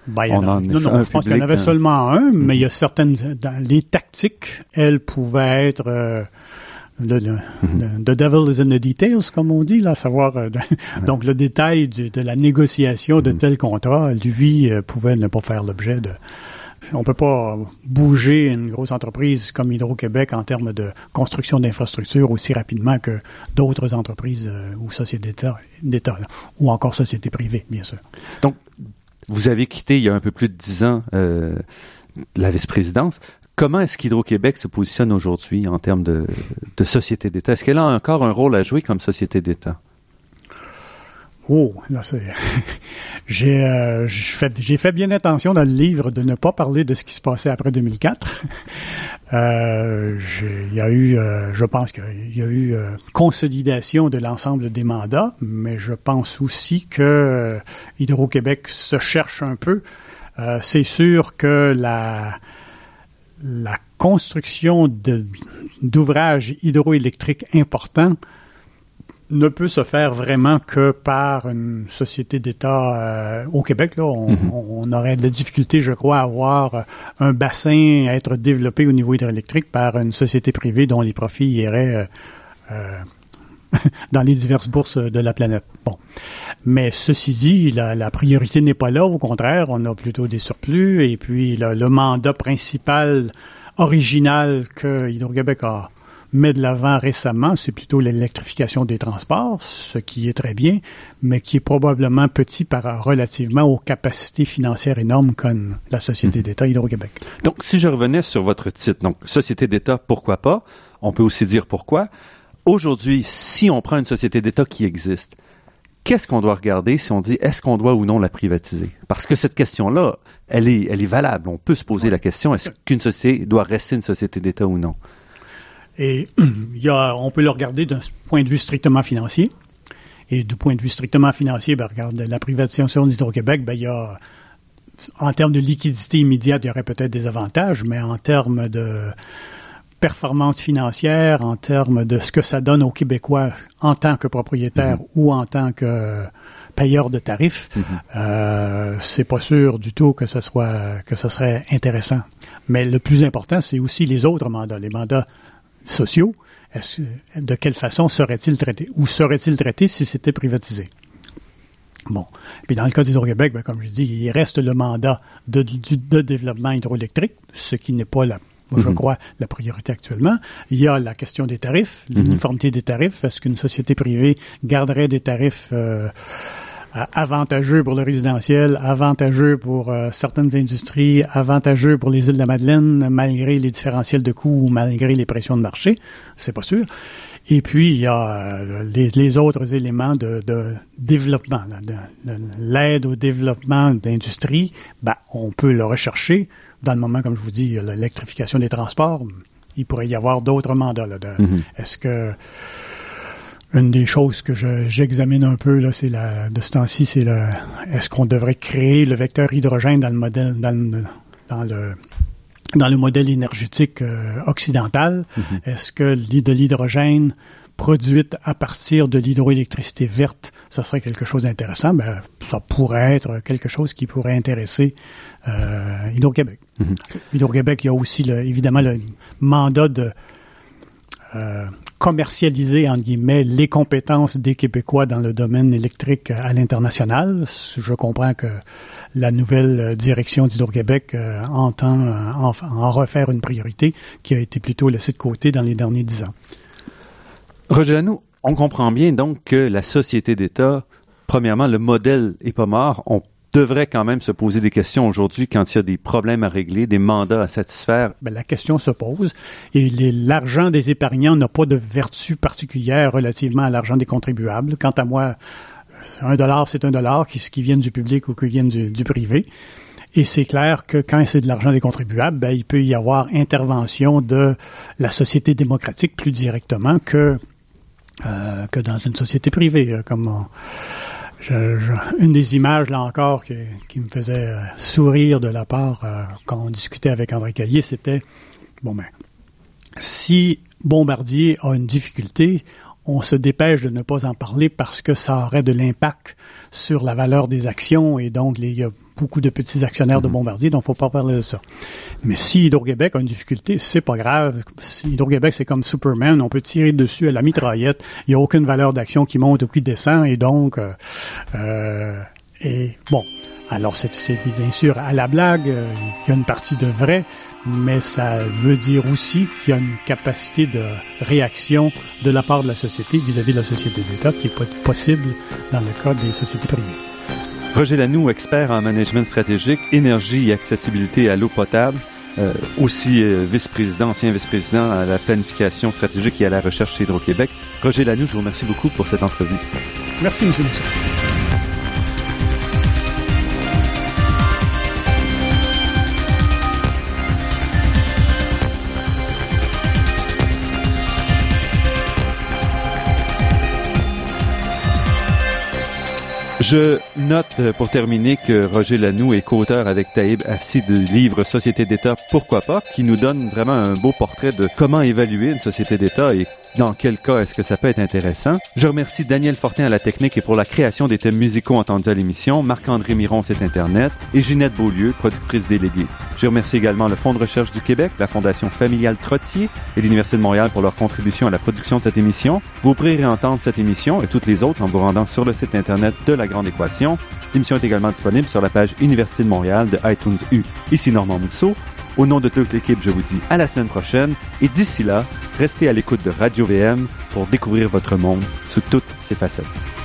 Ben, il y en, a, non, non, je pense qu'il y en avait seulement un, mm -hmm. mais il y a certaines... Dans les tactiques, elles pouvaient être... Euh, le, le, mm -hmm. the devil is in the details, comme on dit, là, savoir euh, de, ouais. donc le détail du, de la négociation de mm -hmm. tel contrat, lui euh, pouvait ne pas faire l'objet de. On peut pas bouger une grosse entreprise comme Hydro-Québec en termes de construction d'infrastructures aussi rapidement que d'autres entreprises euh, ou sociétés d'État, ou encore sociétés privées, bien sûr. Donc, vous avez quitté il y a un peu plus de dix ans la vice-présidence. Comment est-ce qu'Hydro-Québec se positionne aujourd'hui en termes de, société d'État? Est-ce qu'elle a encore un rôle à jouer comme société d'État? Oh, là, c'est. j'ai, euh, fait, j'ai fait bien attention dans le livre de ne pas parler de ce qui se passait après 2004. euh, il y a eu, euh, je pense qu'il y a eu consolidation de l'ensemble des mandats, mais je pense aussi que Hydro-Québec se cherche un peu. C'est sûr que la la construction d'ouvrages hydroélectriques importants ne peut se faire vraiment que par une société d'État euh, au Québec. Là, on, mm -hmm. on, aurait de la difficulté, je crois, à avoir un bassin à être développé au niveau hydroélectrique par une société privée dont les profits iraient euh, euh, dans les diverses bourses de la planète. Bon. Mais ceci dit, la, la priorité n'est pas là. Au contraire, on a plutôt des surplus. Et puis, le, le mandat principal, original que Hydro-Québec a met de l'avant récemment, c'est plutôt l'électrification des transports, ce qui est très bien, mais qui est probablement petit par relativement aux capacités financières énormes qu'ont la Société d'État Hydro-Québec. Donc, si je revenais sur votre titre, donc Société d'État, pourquoi pas? On peut aussi dire pourquoi. Aujourd'hui, si on prend une société d'État qui existe, qu'est-ce qu'on doit regarder si on dit est-ce qu'on doit ou non la privatiser? Parce que cette question-là, elle est, elle est valable. On peut se poser la question est-ce qu'une société doit rester une société d'État ou non? Et il y a, on peut le regarder d'un point de vue strictement financier. Et du point de vue strictement financier, ben, regarde, la privatisation d'Hydro-Québec, ben, il y a, en termes de liquidité immédiate, il y aurait peut-être des avantages, mais en termes de performance financière, en termes de ce que ça donne aux Québécois en tant que propriétaires mmh. ou en tant que payeur de tarifs, Mhm. euh, c'est pas sûr du tout que ça soit que ça serait intéressant. Mais le plus important, c'est aussi les autres mandats, les mandats sociaux. Est-ce, de quelle façon seraient-ils traités? Ou seraient-ils traités si c'était privatisé? Bon. Puis dans le cas d'Hydro-Québec, ben, comme je dis, il reste le mandat de, du- de développement hydroélectrique, ce qui n'est pas la, moi, je Mhm. crois, la priorité actuellement. Il y a la question des tarifs, l'uniformité des tarifs. Est-ce qu'une société privée garderait des tarifs euh, avantageux pour le résidentiel, avantageux pour euh, certaines industries, avantageux pour les îles de la Madeleine, malgré les différentiels de coûts ou malgré les pressions de marché? C'est pas sûr. Et puis, il y a euh, les, les autres éléments de, de développement, l'aide au développement d'industrie. Ben, on peut le rechercher dans le moment, comme je vous dis, a l'électrification des transports. Il pourrait y avoir d'autres mandats. Là, de- Mhm. Est-ce que une des choses que je- j'examine un peu là, c'est la de ce temps-ci, c'est le est-ce qu'on devrait créer le vecteur hydrogène dans le modèle dans le dans le dans le modèle énergétique euh, occidental? Est-ce que de l'hydrogène produite à partir de l'hydroélectricité verte, ça serait quelque chose d'intéressant Ben, ça pourrait être quelque chose qui pourrait intéresser euh, Hydro-Québec. Mhm. Hydro-Québec, il y a aussi le, évidemment le mandat de euh, commercialiser, entre guillemets, les compétences des Québécois dans le domaine électrique à l'international. Je comprends que la nouvelle direction d'Hydro-Québec euh, entend euh, en, en refaire une priorité qui a été plutôt laissée de côté dans les derniers dix ans. Roger Lanoux, on comprend bien donc que la société d'État, premièrement, le modèle est pas mort. On devrait quand même se poser des questions aujourd'hui quand il y a des problèmes à régler, des mandats à satisfaire. Ben, la question se pose et l'argent des épargnants n'a pas de vertu particulière relativement à l'argent des contribuables. Quant à moi, un dollar, c'est un dollar, qui, qui vienne du public ou qui vienne du, du privé. Et c'est clair que quand c'est de l'argent des contribuables, ben, il peut y avoir intervention de la société démocratique plus directement que, euh, que dans une société privée. euh, Comme une des images, là encore, qui, me faisait euh, sourire de la part, quand on discutait avec André Caillé, c'était, bon ben, si Bombardier a une difficulté, on se dépêche de ne pas en parler parce que ça aurait de l'impact sur la valeur des actions et donc les- il y a beaucoup de petits actionnaires de Bombardier, donc faut pas parler de ça. Mais si Hydro-Québec a une difficulté, c'est pas grave. Si Hydro-Québec, c'est comme Superman, on peut tirer dessus à la mitraillette. Il n'y a aucune valeur d'action qui monte ou qui descend et donc, euh, euh, et bon. Alors, c'est bien sûr à la blague, euh, il y a une partie de vrai, mais ça veut dire aussi qu'il y a une capacité de réaction de la part de la société vis-à-vis de la société d'État qui est pas possible dans le cas des sociétés privées. Roger Lanoux, expert en management stratégique, énergie et accessibilité à l'eau potable, euh, aussi euh, vice-président, ancien vice-président à la planification stratégique et à la recherche chez Hydro-Québec. Roger Lanoux, je vous remercie beaucoup pour cette entrevue. Merci, M. Mousseau. Je note euh, pour terminer que Roger Lanoux est co-auteur avec Taïb Afsi du livre Société d'État, pourquoi pas, qui nous donne vraiment un beau portrait de comment évaluer une société d'État et dans quel cas est-ce que ça peut être intéressant. Je remercie Daniel Fortin à la technique et pour la création des thèmes musicaux entendus à l'émission, Marc-André Miron, c'est Internet, et Ginette Beaulieu, productrice déléguée. Je remercie également le Fonds de recherche du Québec, la Fondation familiale Trottier et l'Université de Montréal pour leur contribution à la production de cette émission. Vous pourrez réentendre cette émission et toutes les autres en vous rendant sur le site Internet de La Grande Équation. L'émission est également disponible sur la page Université de Montréal de iTunes U. Ici Normand Mousseau. Au nom de toute l'équipe, je vous dis à la semaine prochaine et d'ici là, restez à l'écoute de Radio VM pour découvrir votre monde sous toutes ses facettes.